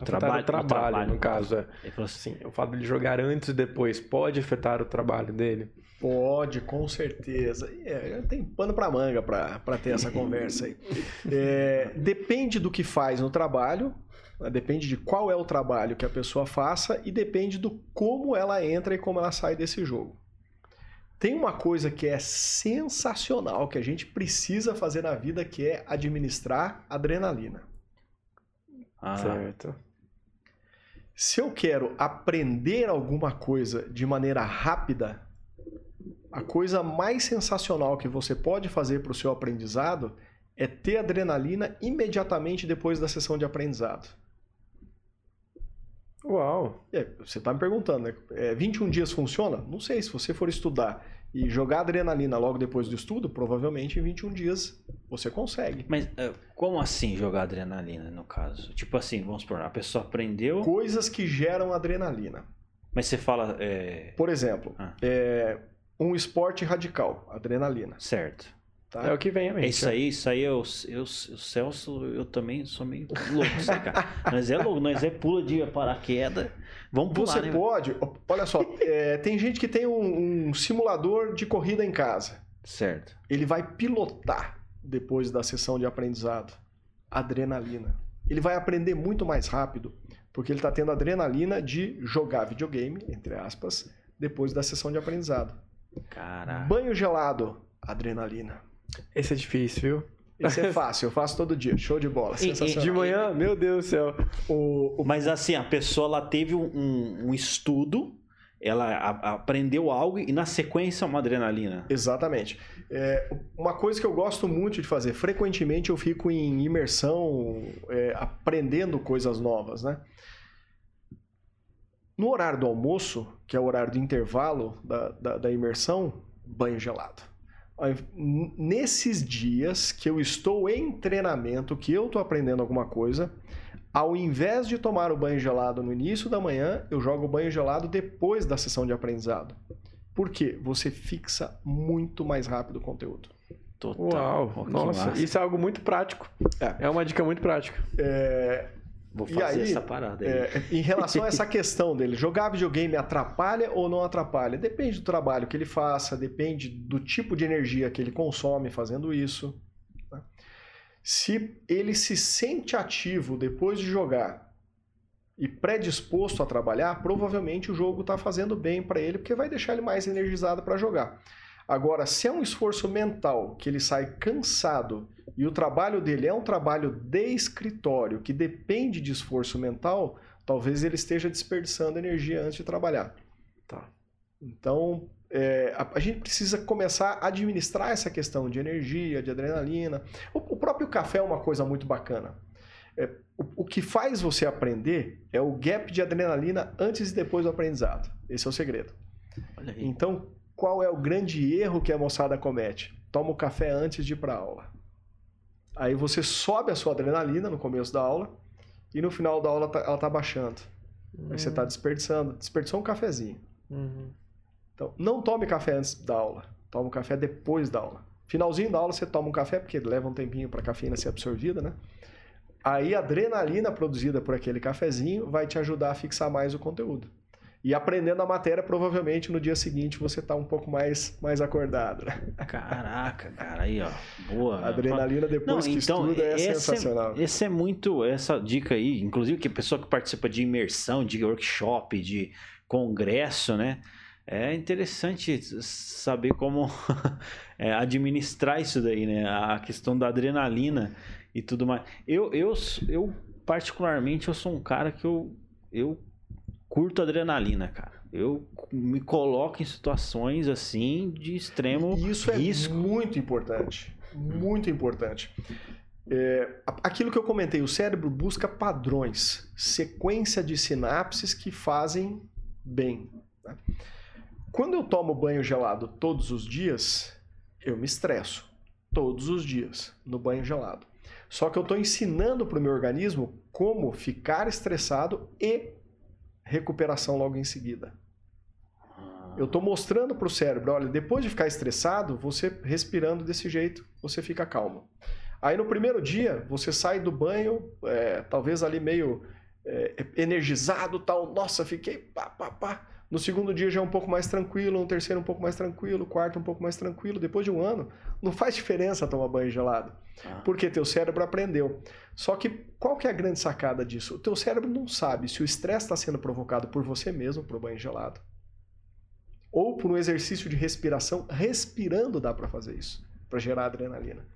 O trabalho, o trabalho, trabalho, no caso. É. Ele falou assim, o fato de jogar antes e depois pode afetar o trabalho dele? Pode, com certeza. É, tem pano para manga para ter essa conversa aí. É, depende do que faz no trabalho, né, depende de qual é o trabalho que a pessoa faça e depende do como ela entra e como ela sai desse jogo. Tem uma coisa que é sensacional que a gente precisa fazer na vida que é administrar adrenalina. Ah. Certo. Se eu quero aprender alguma coisa de maneira rápida, a coisa mais sensacional que você pode fazer para o seu aprendizado é ter adrenalina imediatamente depois da sessão de aprendizado. Uau! É, você está me perguntando, né? É, 21 dias funciona? Não sei, se você for estudar e jogar adrenalina logo depois do estudo, provavelmente em 21 dias você consegue. Mas uh, como assim jogar adrenalina, no caso? Tipo assim, vamos supor, a pessoa aprendeu... Coisas que geram adrenalina. Mas você fala... É... Por exemplo, Ah. é, um esporte radical, adrenalina. Certo. Tá? É o que vem a mente. É isso aí, isso aí, eu, eu, o Celso, eu também sou meio louco, sabe, cara? Nós é louco, nós é pula de paraquedas. Vamos pular, Você né? pode, olha só, é, tem gente que tem um, um simulador de corrida em casa. Certo. Ele vai pilotar depois da sessão de aprendizado. Adrenalina. Ele vai aprender muito mais rápido, porque ele está tendo adrenalina de jogar videogame, entre aspas, depois da sessão de aprendizado. Caraca. Banho gelado, adrenalina. Esse é difícil, viu? Esse é fácil, eu faço todo dia. Show de bola. E- e- Sensacional. De manhã, meu Deus do céu. O, o- Mas assim, a pessoa ela teve um, um- um estudo, ela a- aprendeu algo e na sequência uma adrenalina. Exatamente. É, uma coisa que eu gosto muito de fazer, frequentemente eu fico em imersão, é, aprendendo coisas novas, né? No horário do almoço, que é o horário do intervalo da, da, da imersão, banho gelado. Nesses dias que eu estou em treinamento, que eu estou aprendendo alguma coisa, ao invés de tomar o banho gelado no início da manhã, eu jogo o banho gelado depois da sessão de aprendizado. Por quê? Você fixa muito mais rápido o conteúdo. Total. Uau! Nossa, massa. isso é algo muito prático. É. É uma dica muito prática. Vou fazer aí, essa parada aí. É, em relação a essa questão dele, jogar videogame atrapalha ou não atrapalha? Depende do trabalho que ele faça, depende do tipo de energia que ele consome fazendo isso. né? Se ele se sente ativo depois de jogar e predisposto a trabalhar, provavelmente o jogo está fazendo bem para ele, porque vai deixar ele mais energizado para jogar. Agora, se é um esforço mental que ele sai cansado e o trabalho dele é um trabalho de escritório que depende de esforço mental, talvez ele esteja desperdiçando energia antes de trabalhar. Tá. Então, é, a, a gente precisa começar a administrar essa questão de energia, de adrenalina. O, o próprio café é uma coisa muito bacana. É, o, o que faz você aprender é o gap de adrenalina antes e depois do aprendizado. Esse é o segredo. Então, qual é o grande erro que a moçada comete? Toma o café antes de ir para a aula. Aí você sobe a sua adrenalina no começo da aula e no final da aula tá- ela está baixando. Aí você está desperdiçando. Desperdiçou um cafezinho. Uhum. Então, não tome café antes da aula. Tome um café depois da aula. Finalzinho da aula você toma um café, porque leva um tempinho para a cafeína ser absorvida, né? Aí a adrenalina produzida por aquele cafezinho vai te ajudar a fixar mais o conteúdo. E aprendendo a matéria, provavelmente no dia seguinte você está um pouco mais, mais acordado. Né? Caraca, cara, aí, ó. Boa. A adrenalina depois Não, que então, estuda é esse sensacional. Esse é muito, essa dica aí, inclusive que a pessoa que participa de imersão, de workshop, de congresso, né? É interessante saber como é, administrar isso daí, né? A questão da adrenalina e tudo mais. Eu, eu, eu particularmente, eu sou um cara que eu, eu curto adrenalina, cara. Eu me coloco em situações assim de extremo E isso é risco. muito importante. Muito importante. É, aquilo que eu comentei, o cérebro busca padrões, sequência de sinapses que fazem bem. né? Quando eu tomo banho gelado todos os dias, eu me estresso. Todos os dias, no banho gelado. Só que eu estou ensinando para o meu organismo como ficar estressado e recuperação logo em seguida. Eu estou mostrando para o cérebro, olha, depois de ficar estressado, você respirando desse jeito, você fica calmo. Aí no primeiro dia, você sai do banho, é, talvez ali meio é, energizado, tal, nossa, fiquei pá, pá, pá. No segundo dia já é um pouco mais tranquilo, no terceiro um pouco mais tranquilo, quarto um pouco mais tranquilo. Depois de um ano, não faz diferença tomar banho gelado, Ah. porque teu cérebro aprendeu. Só que qual que é a grande sacada disso? O teu cérebro não sabe se o estresse está sendo provocado por você mesmo, por banho gelado, ou por um exercício de respiração. Respirando dá para fazer isso, para gerar adrenalina.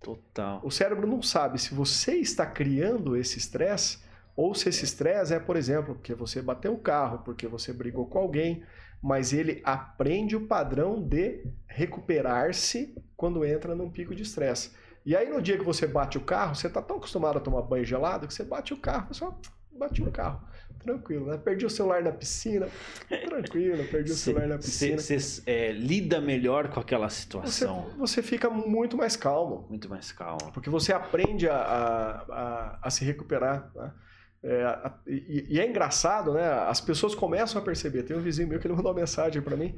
Total. O cérebro não sabe se você está criando esse estresse ou se esse estresse é, por exemplo, porque você bateu o carro, porque você brigou com alguém, mas ele aprende o padrão de recuperar-se quando entra num pico de estresse. E aí no dia que você bate o carro, você está tão acostumado a tomar banho gelado que você bate o carro, você fala, bati o carro. Tranquilo, né? Perdi o celular na piscina. Tranquilo, perdi o Cê- celular na piscina. Você é, lida melhor com aquela Você, situação. você fica muito mais calmo. Muito mais calmo. Porque você aprende a, a, a, a se recuperar. Né? É, e, e é engraçado, né? As pessoas começam a perceber. Tem um vizinho meu que ele mandou uma mensagem para mim.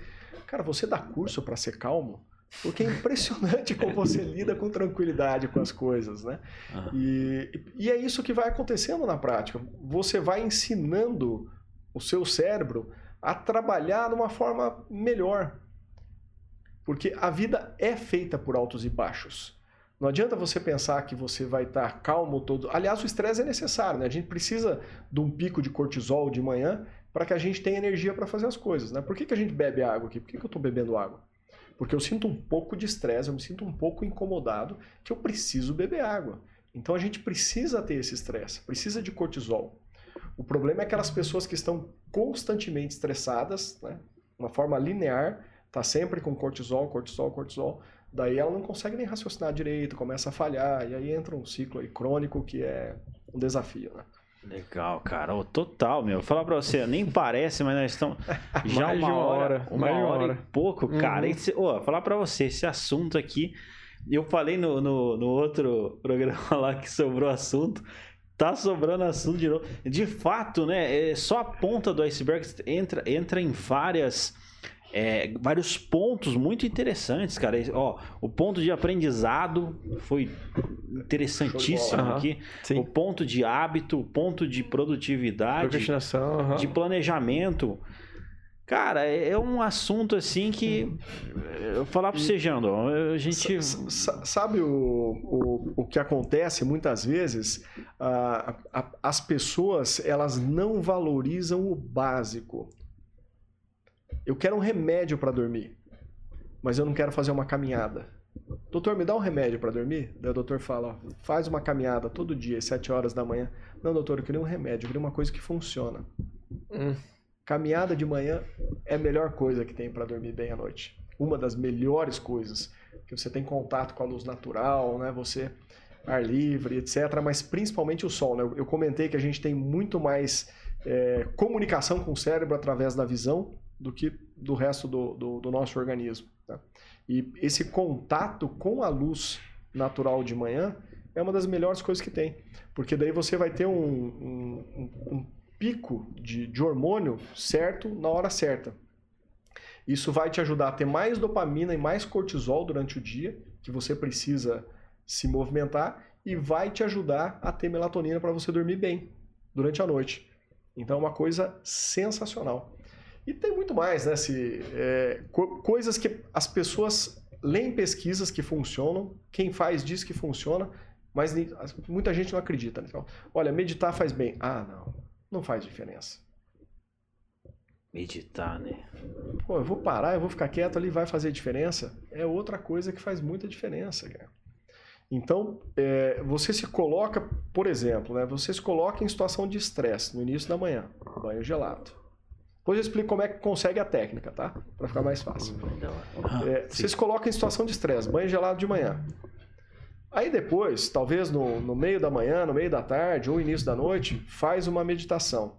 Cara, você dá curso para ser calmo? Porque é impressionante como você lida com tranquilidade com as coisas, né? Ah, E, e é isso que vai acontecendo na prática. Você vai ensinando o seu cérebro a trabalhar de uma forma melhor. Porque a vida é feita por altos e baixos. Não adianta você pensar que você vai estar calmo todo. Aliás, o estresse é necessário, né? A gente precisa de um pico de cortisol de manhã para que a gente tenha energia para fazer as coisas, né? Por que, que a gente bebe água aqui? Por que, que eu estou bebendo água? Porque eu sinto um pouco de estresse, eu me sinto um pouco incomodado que eu preciso beber água. Então a gente precisa ter esse estresse, precisa de cortisol. O problema é aquelas pessoas que estão constantemente estressadas, né? uma forma linear, tá sempre com cortisol, cortisol, cortisol. Daí ela não consegue nem raciocinar direito, começa a falhar, e aí entra um ciclo aí crônico que é um desafio. Né? Legal, cara. Ô, total, meu. Vou falar pra você, nem parece, mas nós estamos já uma uma hora, hora, uma uma hora, hora. e pouco, cara. Uhum. Esse, ô, falar pra você, esse assunto aqui, eu falei no, no, no outro programa lá que sobrou assunto, tá sobrando assunto de novo. De fato, né, é só a ponta do iceberg entra, entra em várias... é, vários pontos muito interessantes, cara. Ó, o ponto de aprendizado foi interessantíssimo aqui. Sim. O ponto de hábito, o ponto de produtividade, Procrastinação, aham. de planejamento. Cara, é é um assunto assim que. Eu falar pra você, Jando, a gente. Sa- sa- Sabe o, o, o que acontece muitas vezes? Ah, as pessoas elas não valorizam o básico. Eu quero um remédio para dormir, mas eu não quero fazer uma caminhada. Doutor, me dá um remédio para dormir? Daí o doutor fala, ó, faz uma caminhada todo dia, às 7 horas da manhã. Não, doutor, eu queria um remédio, eu queria uma coisa que funciona. Hum. Caminhada de manhã é a melhor coisa que tem para dormir bem à noite. Uma das melhores coisas. Que você tem contato com a luz natural, né? Você ar livre, etc. Mas principalmente o sol, né? Eu comentei que a gente tem muito mais é, comunicação com o cérebro através da visão do que do resto do, do, do nosso organismo. tá? E esse contato com a luz natural de manhã é uma das melhores coisas que tem. Porque daí você vai ter um, um- um- pico de, de hormônio certo na hora certa. Isso vai te ajudar a ter mais dopamina e mais cortisol durante o dia, que você precisa se movimentar, e vai te ajudar a ter melatonina para você dormir bem durante a noite. Então é uma coisa sensacional. E tem muito mais, né? Se, é, co- coisas que as pessoas leem pesquisas que funcionam, quem faz diz que funciona, mas muita gente não acredita. né? Então, olha, meditar faz bem. Ah, não, não faz diferença. Meditar, né? Pô, eu vou parar, eu vou ficar quieto ali, vai fazer diferença? É outra coisa que faz muita diferença, cara. Então, é, você se coloca, por exemplo, né, você se coloca em situação de estresse no início da manhã, banho gelado. Depois eu explico como é que consegue a técnica, tá? Para ficar mais fácil. Ah, É, sim. você se coloca em situação de estresse, banho gelado de manhã. Aí depois, talvez no, no meio da manhã, no meio da tarde ou início da noite, faz uma meditação.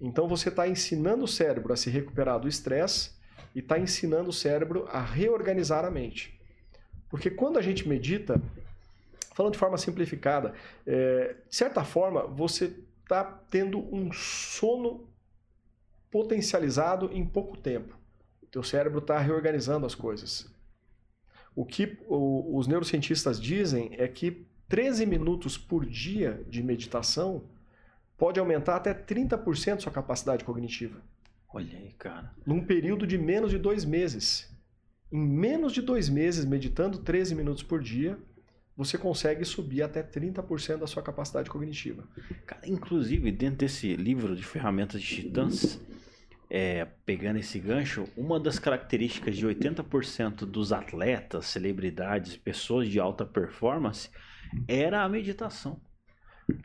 Então você está ensinando o cérebro a se recuperar do estresse e está ensinando o cérebro a reorganizar a mente. Porque quando a gente medita, falando de forma simplificada, é, de certa forma você está tendo um sono potencializado em pouco tempo. Teu cérebro está reorganizando as coisas. O que o- os neurocientistas dizem é que 13 minutos por dia de meditação pode aumentar até 30% sua capacidade cognitiva, Olha aí, cara. num período de menos de dois meses. Em menos de dois meses, meditando 13 minutos por dia, você consegue subir até 30% da sua capacidade cognitiva. Cara, inclusive, dentro desse livro de ferramentas de titãs, é, pegando esse gancho, uma das características de 80% dos atletas, celebridades, pessoas de alta performance, era a meditação.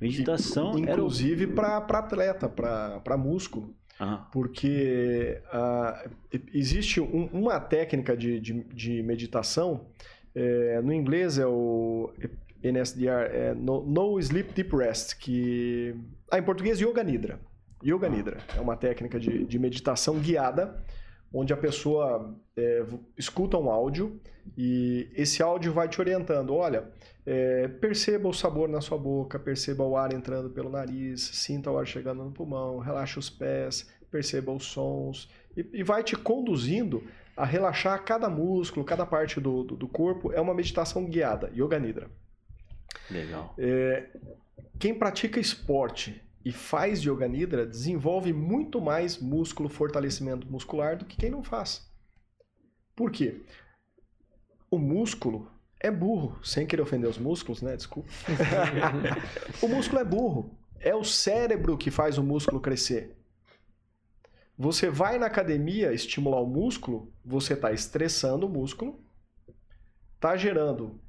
Meditação era o... Inclusive para atleta, para músculo. Ah, porque ah, existe um- uma técnica de, de- de meditação É, no inglês é o NSDR, é no, no Sleep Deep Rest, que... Ah, em português, Yoga Nidra. Yoga Nidra é uma técnica de, de meditação guiada, onde a pessoa é, escuta um áudio e esse áudio vai te orientando. Olha, é, perceba o sabor na sua boca, perceba o ar entrando pelo nariz, sinta o ar chegando no pulmão, relaxe os pés, perceba os sons e, e vai te conduzindo a relaxar cada músculo, cada parte do, do, do corpo. É uma meditação guiada, Yoga Nidra. Legal. É, quem pratica esporte e faz Yoga Nidra desenvolve muito mais músculo, fortalecimento muscular do que quem não faz. Por quê? O músculo é burro, sem querer ofender os músculos, né? Desculpa. o músculo é burro. É o cérebro que faz o músculo crescer. Você vai na academia estimular o músculo, você está estressando o músculo, está gerando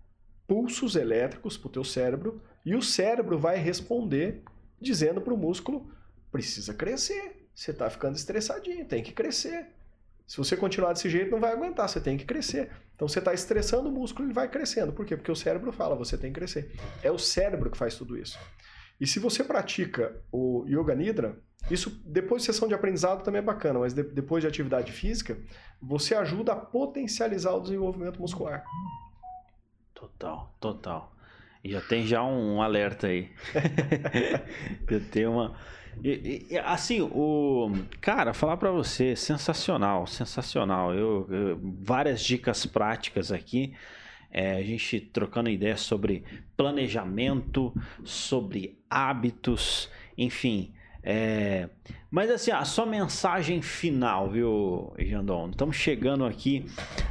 pulsos elétricos para o teu cérebro e o cérebro vai responder dizendo para o músculo precisa crescer. Você está ficando estressadinho, tem que crescer. Se você continuar desse jeito, não vai aguentar, você tem que crescer. Então você está estressando o músculo, ele vai crescendo. Por quê? Porque o cérebro fala, você tem que crescer. É o cérebro que faz tudo isso. E se você pratica o Yoga Nidra, isso depois de sessão de aprendizado também é bacana, mas de, depois de atividade física, você ajuda a potencializar o desenvolvimento muscular. Total, total. E já tem já um alerta aí. já tem uma e, e, assim, o cara, falar para você, sensacional, sensacional. Eu, eu, várias dicas práticas aqui. É, a gente trocando ideias sobre planejamento, sobre hábitos, enfim. É, mas assim, a sua mensagem final, viu, Jandon? Estamos chegando aqui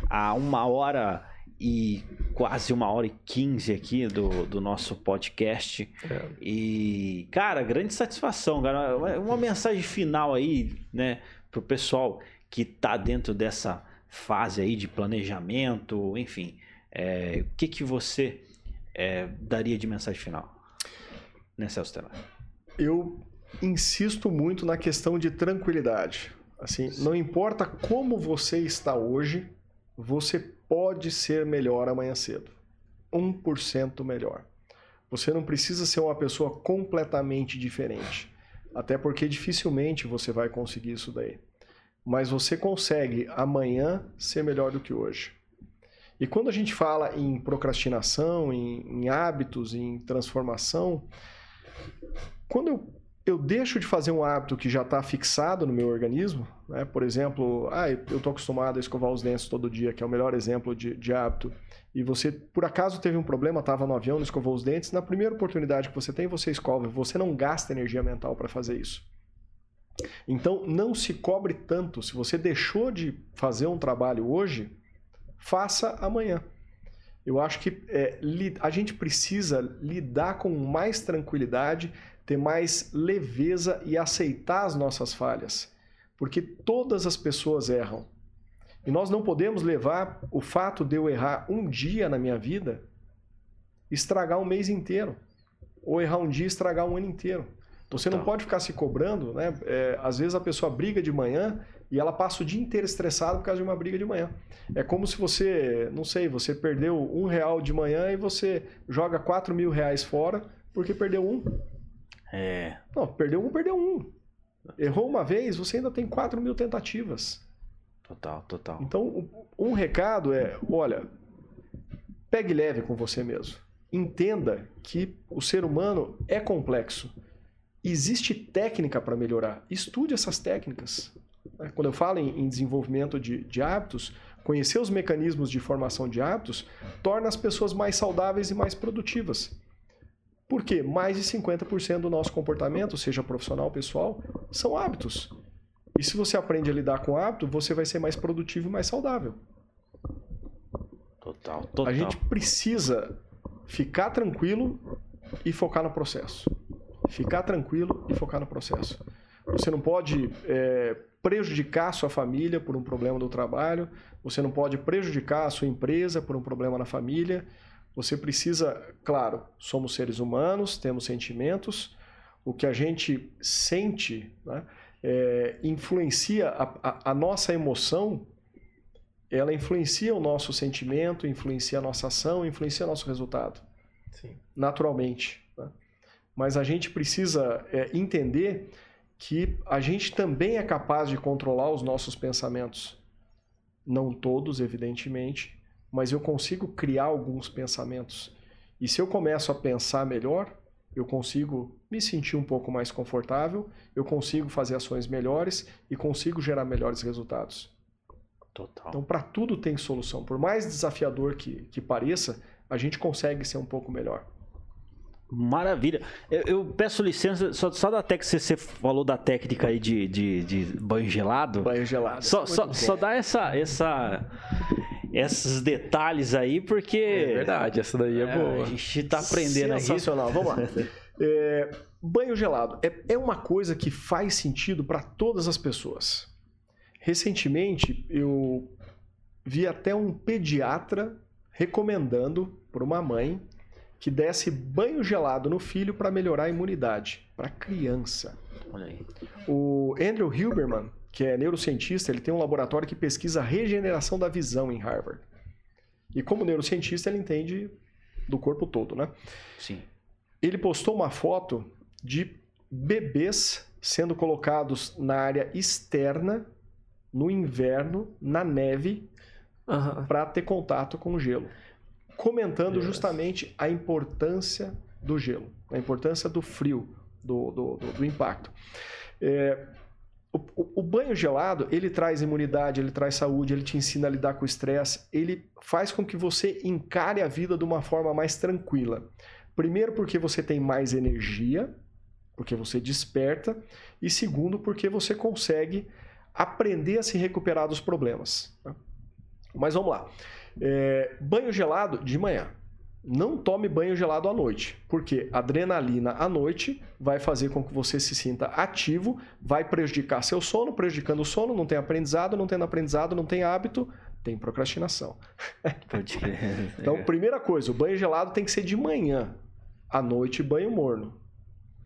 a uma hora e quase uma hora e quinze aqui do, do nosso podcast. É. E, cara, grande satisfação, cara. Uma mensagem final aí, né, pro pessoal que tá dentro dessa fase aí de planejamento, enfim. É, o que que você é, daria de mensagem final, né, Celso Telar? Eu insisto muito na questão de tranquilidade. Assim, não importa como você está hoje, você pode ser melhor amanhã cedo. 1% melhor. Você não precisa ser uma pessoa completamente diferente. Até porque dificilmente você vai conseguir isso daí. Mas você consegue amanhã ser melhor do que hoje. E quando a gente fala em procrastinação, em, em hábitos, em transformação, quando eu eu deixo de fazer um hábito que já está fixado no meu organismo, né? por exemplo, ah, eu estou acostumado a escovar os dentes todo dia, que é o melhor exemplo de, de hábito, e você, por acaso, teve um problema, estava no avião, não escovou os dentes, na primeira oportunidade que você tem, você escova, você não gasta energia mental para fazer isso. Então, não se cobre tanto. Se você deixou de fazer um trabalho hoje, faça amanhã. Eu acho que é, a gente precisa lidar com mais tranquilidade ter mais leveza e aceitar as nossas falhas, porque todas as pessoas erram. E nós não podemos levar o fato de eu errar um dia na minha vida estragar um mês inteiro, ou errar um dia estragar um ano inteiro. Então você não tá. pode ficar se cobrando, né? É, às vezes a pessoa briga de manhã e ela passa o dia inteiro estressada por causa de uma briga de manhã. É como se você, não sei, você perdeu um real de manhã e você joga quatro mil reais fora porque perdeu um. É. Não, perdeu um, perdeu um. Errou uma vez, você ainda tem 4 mil tentativas. Total, total. Então, um recado é: olha, pegue leve com você mesmo. Entenda que o ser humano é complexo. Existe técnica para melhorar. Estude essas técnicas. Quando eu falo em desenvolvimento de, de hábitos, conhecer os mecanismos de formação de hábitos torna as pessoas mais saudáveis e mais produtivas. Porque mais de 50% do nosso comportamento, seja profissional ou pessoal, são hábitos. E se você aprende a lidar com hábito, você vai ser mais produtivo e mais saudável. Total, total. A gente precisa ficar tranquilo e focar no processo. Ficar tranquilo e focar no processo. Você não pode é, prejudicar a sua família por um problema do trabalho, você não pode prejudicar a sua empresa por um problema na família, você precisa, claro, somos seres humanos, temos sentimentos, o que a gente sente né, é, influencia a, a, a, nossa emoção ela influencia o nosso sentimento, influencia a nossa ação, influencia o nosso resultado. Sim. Naturalmente. Né? Mas a gente precisa é, entender que a gente também é capaz de controlar os nossos pensamentos. Não todos, evidentemente, mas eu consigo criar alguns pensamentos. E se eu começo a pensar melhor, eu consigo me sentir um pouco mais confortável, eu consigo fazer ações melhores e consigo gerar melhores resultados. Total. Então, para tudo tem solução. Por mais desafiador que, que pareça, a gente consegue ser um pouco melhor. Maravilha. Eu, eu peço licença, só, só da técnica, você falou da técnica aí de, de, de banho gelado. Banho gelado. Só, só, só dá essa, essa, esses detalhes aí, porque. É verdade, essa daí é, é boa. A gente tá aprendendo aqui. Sensacional, vamos lá. É, banho gelado é, é uma coisa que faz sentido para todas as pessoas. Recentemente, eu vi até um pediatra recomendando para uma mãe que desse banho gelado no filho para melhorar a imunidade para criança. Olha aí. O Andrew Huberman, que é neurocientista, ele tem um laboratório que pesquisa a regeneração da visão em Harvard. E como neurocientista, ele entende do corpo todo, né? Sim. Ele postou uma foto de bebês sendo colocados na área externa no inverno, na neve, Aham. para ter contato com o gelo, comentando Yes. justamente a importância do gelo, a importância do frio, do, do, do- do impacto. É, o, o- o banho gelado, ele traz imunidade, ele traz saúde, ele te ensina a lidar com o estresse, ele faz com que você encare a vida de uma forma mais tranquila. Primeiro porque você tem mais energia, porque você desperta, e segundo porque você consegue aprender a se recuperar dos problemas. tá? Mas vamos lá. É, banho gelado de manhã. Não tome banho gelado à noite, porque adrenalina à noite vai fazer com que você se sinta ativo, vai prejudicar seu sono, prejudicando o sono, não tem aprendizado, não tendo aprendizado, não tem hábito, tem procrastinação. Então, primeira coisa, o banho gelado tem que ser de manhã. À noite, banho morno.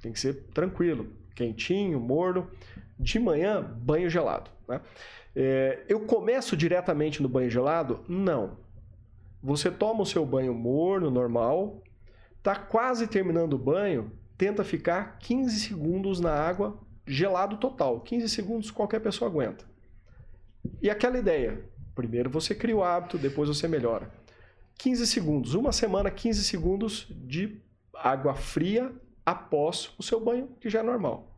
Tem que ser tranquilo, quentinho, morno. De manhã, banho gelado. né? É, eu começo diretamente no banho gelado? Não. Você toma o seu banho morno, normal, tá quase terminando o banho, tenta ficar 15 segundos na água, gelado total. 15 segundos qualquer pessoa aguenta. E aquela ideia, primeiro você cria o hábito, depois você melhora. 15 segundos, uma semana, 15 segundos de água fria após o seu banho, que já é normal.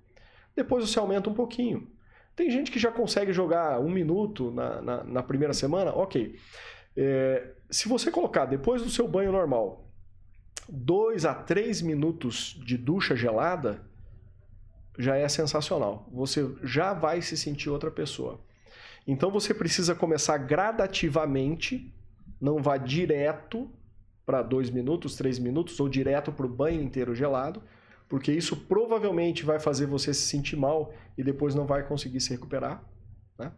Depois você aumenta um pouquinho. Tem gente que já consegue jogar um minuto na, na, na primeira semana, ok. É, se você colocar depois do seu banho normal, dois a três minutos de ducha gelada, já é sensacional. Você já vai se sentir outra pessoa. Então você precisa começar gradativamente, não vá direto para dois minutos, três minutos, ou direto para o banho inteiro gelado, porque isso provavelmente vai fazer você se sentir mal e depois não vai conseguir se recuperar. Né?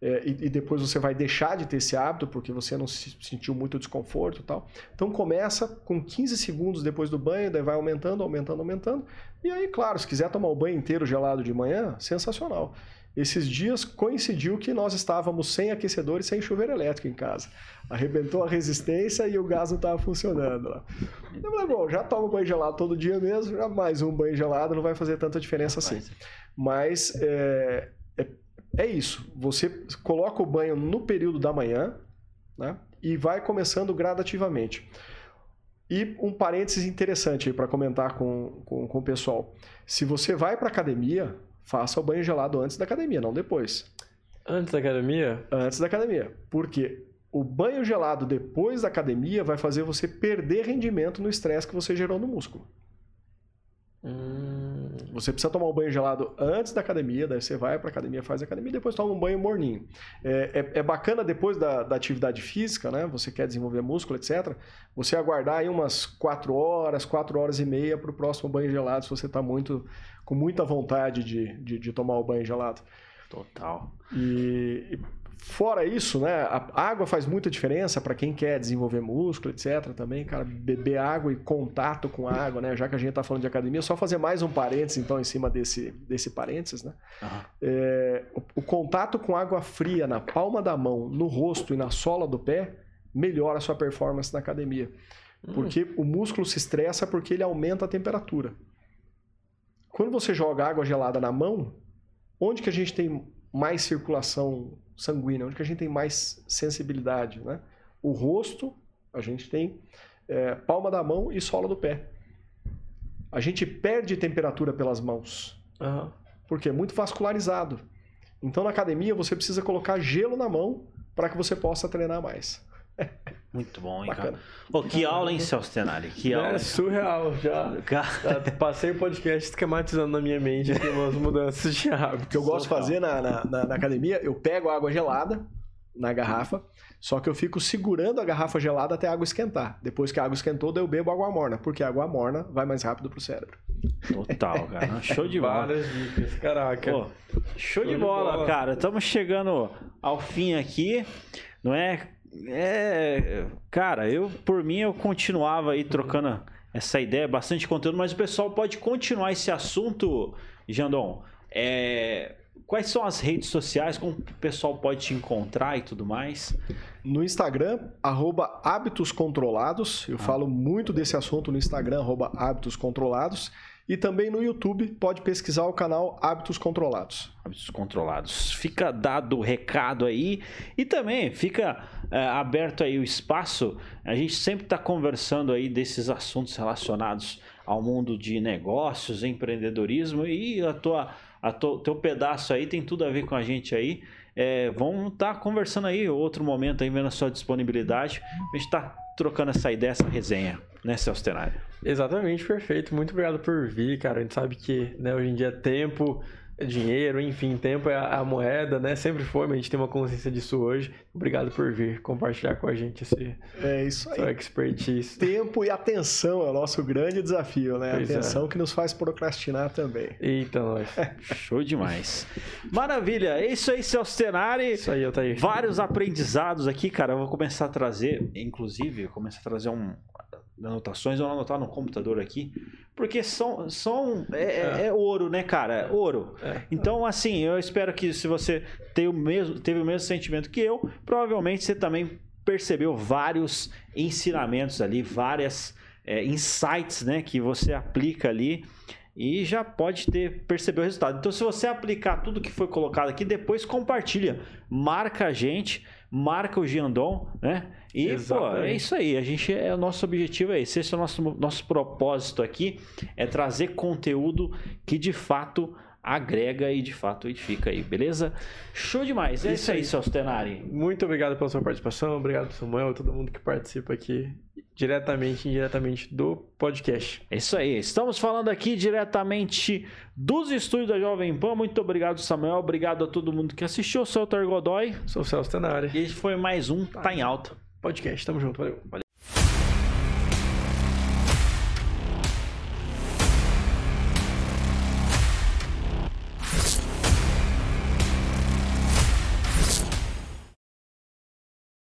É, e, e depois você vai deixar de ter esse hábito porque você não se sentiu muito desconforto e tal. Então começa com 15 segundos depois do banho, daí vai aumentando, aumentando, aumentando. E aí, claro, se quiser tomar o banho inteiro gelado de manhã, sensacional. Esses dias coincidiu que nós estávamos sem aquecedor e sem chuveiro elétrico em casa. Arrebentou a resistência e o gás não estava funcionando lá. Eu falei, bom, já tomo banho gelado todo dia mesmo, já mais um banho gelado não vai fazer tanta diferença assim. Mas é, é, isso. Você coloca o banho no período da manhã né, e vai começando gradativamente. E um parênteses interessante aí para comentar com, com, com o pessoal. Se você vai para academia, faça o banho gelado antes da academia, não depois. Antes da academia? Antes da academia. Porque o banho gelado depois da academia vai fazer você perder rendimento no estresse que você gerou no músculo. Hum, Você precisa tomar um banho gelado antes da academia, daí você vai para academia, faz a academia e depois toma um banho morninho. É, é, é bacana depois da, da atividade física, né? Você quer desenvolver músculo, etc. Você aguardar aí umas 4 horas, 4 horas e meia para o próximo banho gelado, se você está muito, com muita vontade de, de, de tomar o banho gelado. Total. E Fora isso, né? A água faz muita diferença para quem quer desenvolver músculo, etc. Também, cara, beber água e contato com água, né? Já que a gente está falando de academia, só fazer mais um parênteses, então, em cima desse, desse parênteses, né? Uhum. É, o, o contato com água fria na palma da mão, no rosto e na sola do pé melhora a sua performance na academia. Hum. Porque o músculo se estressa porque ele aumenta a temperatura. Quando você joga água gelada na mão, onde que a gente tem mais circulação sanguínea, onde que a gente tem mais sensibilidade, né? O rosto, a gente tem é, palma da mão e sola do pé. A gente perde temperatura pelas mãos, uhum. porque é muito vascularizado. Então, na academia, você precisa colocar gelo na mão para que você possa treinar mais. Muito bom, hein, Bacana. cara? Oh, que aula, hein, Celso Tenari? Que é aula. É surreal, já. já passei o podcast esquematizando na minha mente aqui umas mudanças de hábito. O que eu gosto de fazer na, na, na, na academia, eu pego água gelada na garrafa, só que eu fico segurando a garrafa gelada até a água esquentar. Depois que a água esquentou, daí eu bebo água morna, porque a água morna vai mais rápido pro cérebro. Total, cara. Show de bola. Várias dicas, caraca. Pô, show, show de, bola, de bola, cara. Estamos chegando ao fim aqui, não é? É, cara, eu por mim eu continuava aí trocando essa ideia, bastante conteúdo, mas o pessoal pode continuar esse assunto, Jandon. É, quais são as redes sociais, como o pessoal pode te encontrar e tudo mais? No Instagram, arroba hábitos controlados. Eu ah. falo muito desse assunto no Instagram, arroba hábitos controlados. E também no YouTube, pode pesquisar o canal Hábitos Controlados. Hábitos Controlados. Fica dado o recado aí. E também fica é, aberto aí o espaço. A gente sempre está conversando aí desses assuntos relacionados ao mundo de negócios, empreendedorismo. E a tua, a tua, teu pedaço aí tem tudo a ver com a gente aí. É, vamos estar tá conversando aí outro momento aí, vendo a sua disponibilidade. A gente está trocando essa ideia, essa resenha, né, Celso Tenário? Exatamente, perfeito. Muito obrigado por vir, cara. A gente sabe que né, hoje em dia é tempo, dinheiro, enfim, tempo é a, moeda, né? Sempre foi, mas a gente tem uma consciência disso hoje. Obrigado por vir compartilhar com a gente esse é isso aí. sua expertise. Tempo e atenção é o nosso grande desafio, né? Pois atenção é. que nos faz procrastinar também. Eita, nós. Show demais. Maravilha. É isso aí, Celso Tenari. Isso aí, Altair. Vários aprendizados aqui, cara. Eu vou começar a trazer, inclusive, começar a trazer um, anotações, eu vou anotar no computador aqui, porque são, são é, é. é ouro, né, cara? Ouro. É. Então, assim, eu espero que se você tem o mesmo, teve o mesmo sentimento que eu, provavelmente você também percebeu vários ensinamentos ali, várias é, insights, né, que você aplica ali e já pode ter percebido o resultado. Então, se você aplicar tudo que foi colocado aqui, depois compartilha, marca a gente, marca o Giandon, né? E, Exatamente. pô, é isso aí. A gente é o nosso objetivo é esse. Esse é o nosso, nosso propósito aqui, é trazer conteúdo que de fato agrega e de fato edifica aí, beleza? Show demais. É isso, isso aí, Celso Tenari. Muito obrigado pela sua participação, obrigado Samuel, todo mundo que participa aqui diretamente e indiretamente do podcast. É isso aí. Estamos falando aqui diretamente dos estúdios da Jovem Pan. Muito obrigado, Samuel. Obrigado a todo mundo que assistiu. Eu sou o Godoy. Sou o Celso Tenari. E esse foi mais um Tá em Alta. Podcast. Tamo junto. Valeu. Valeu.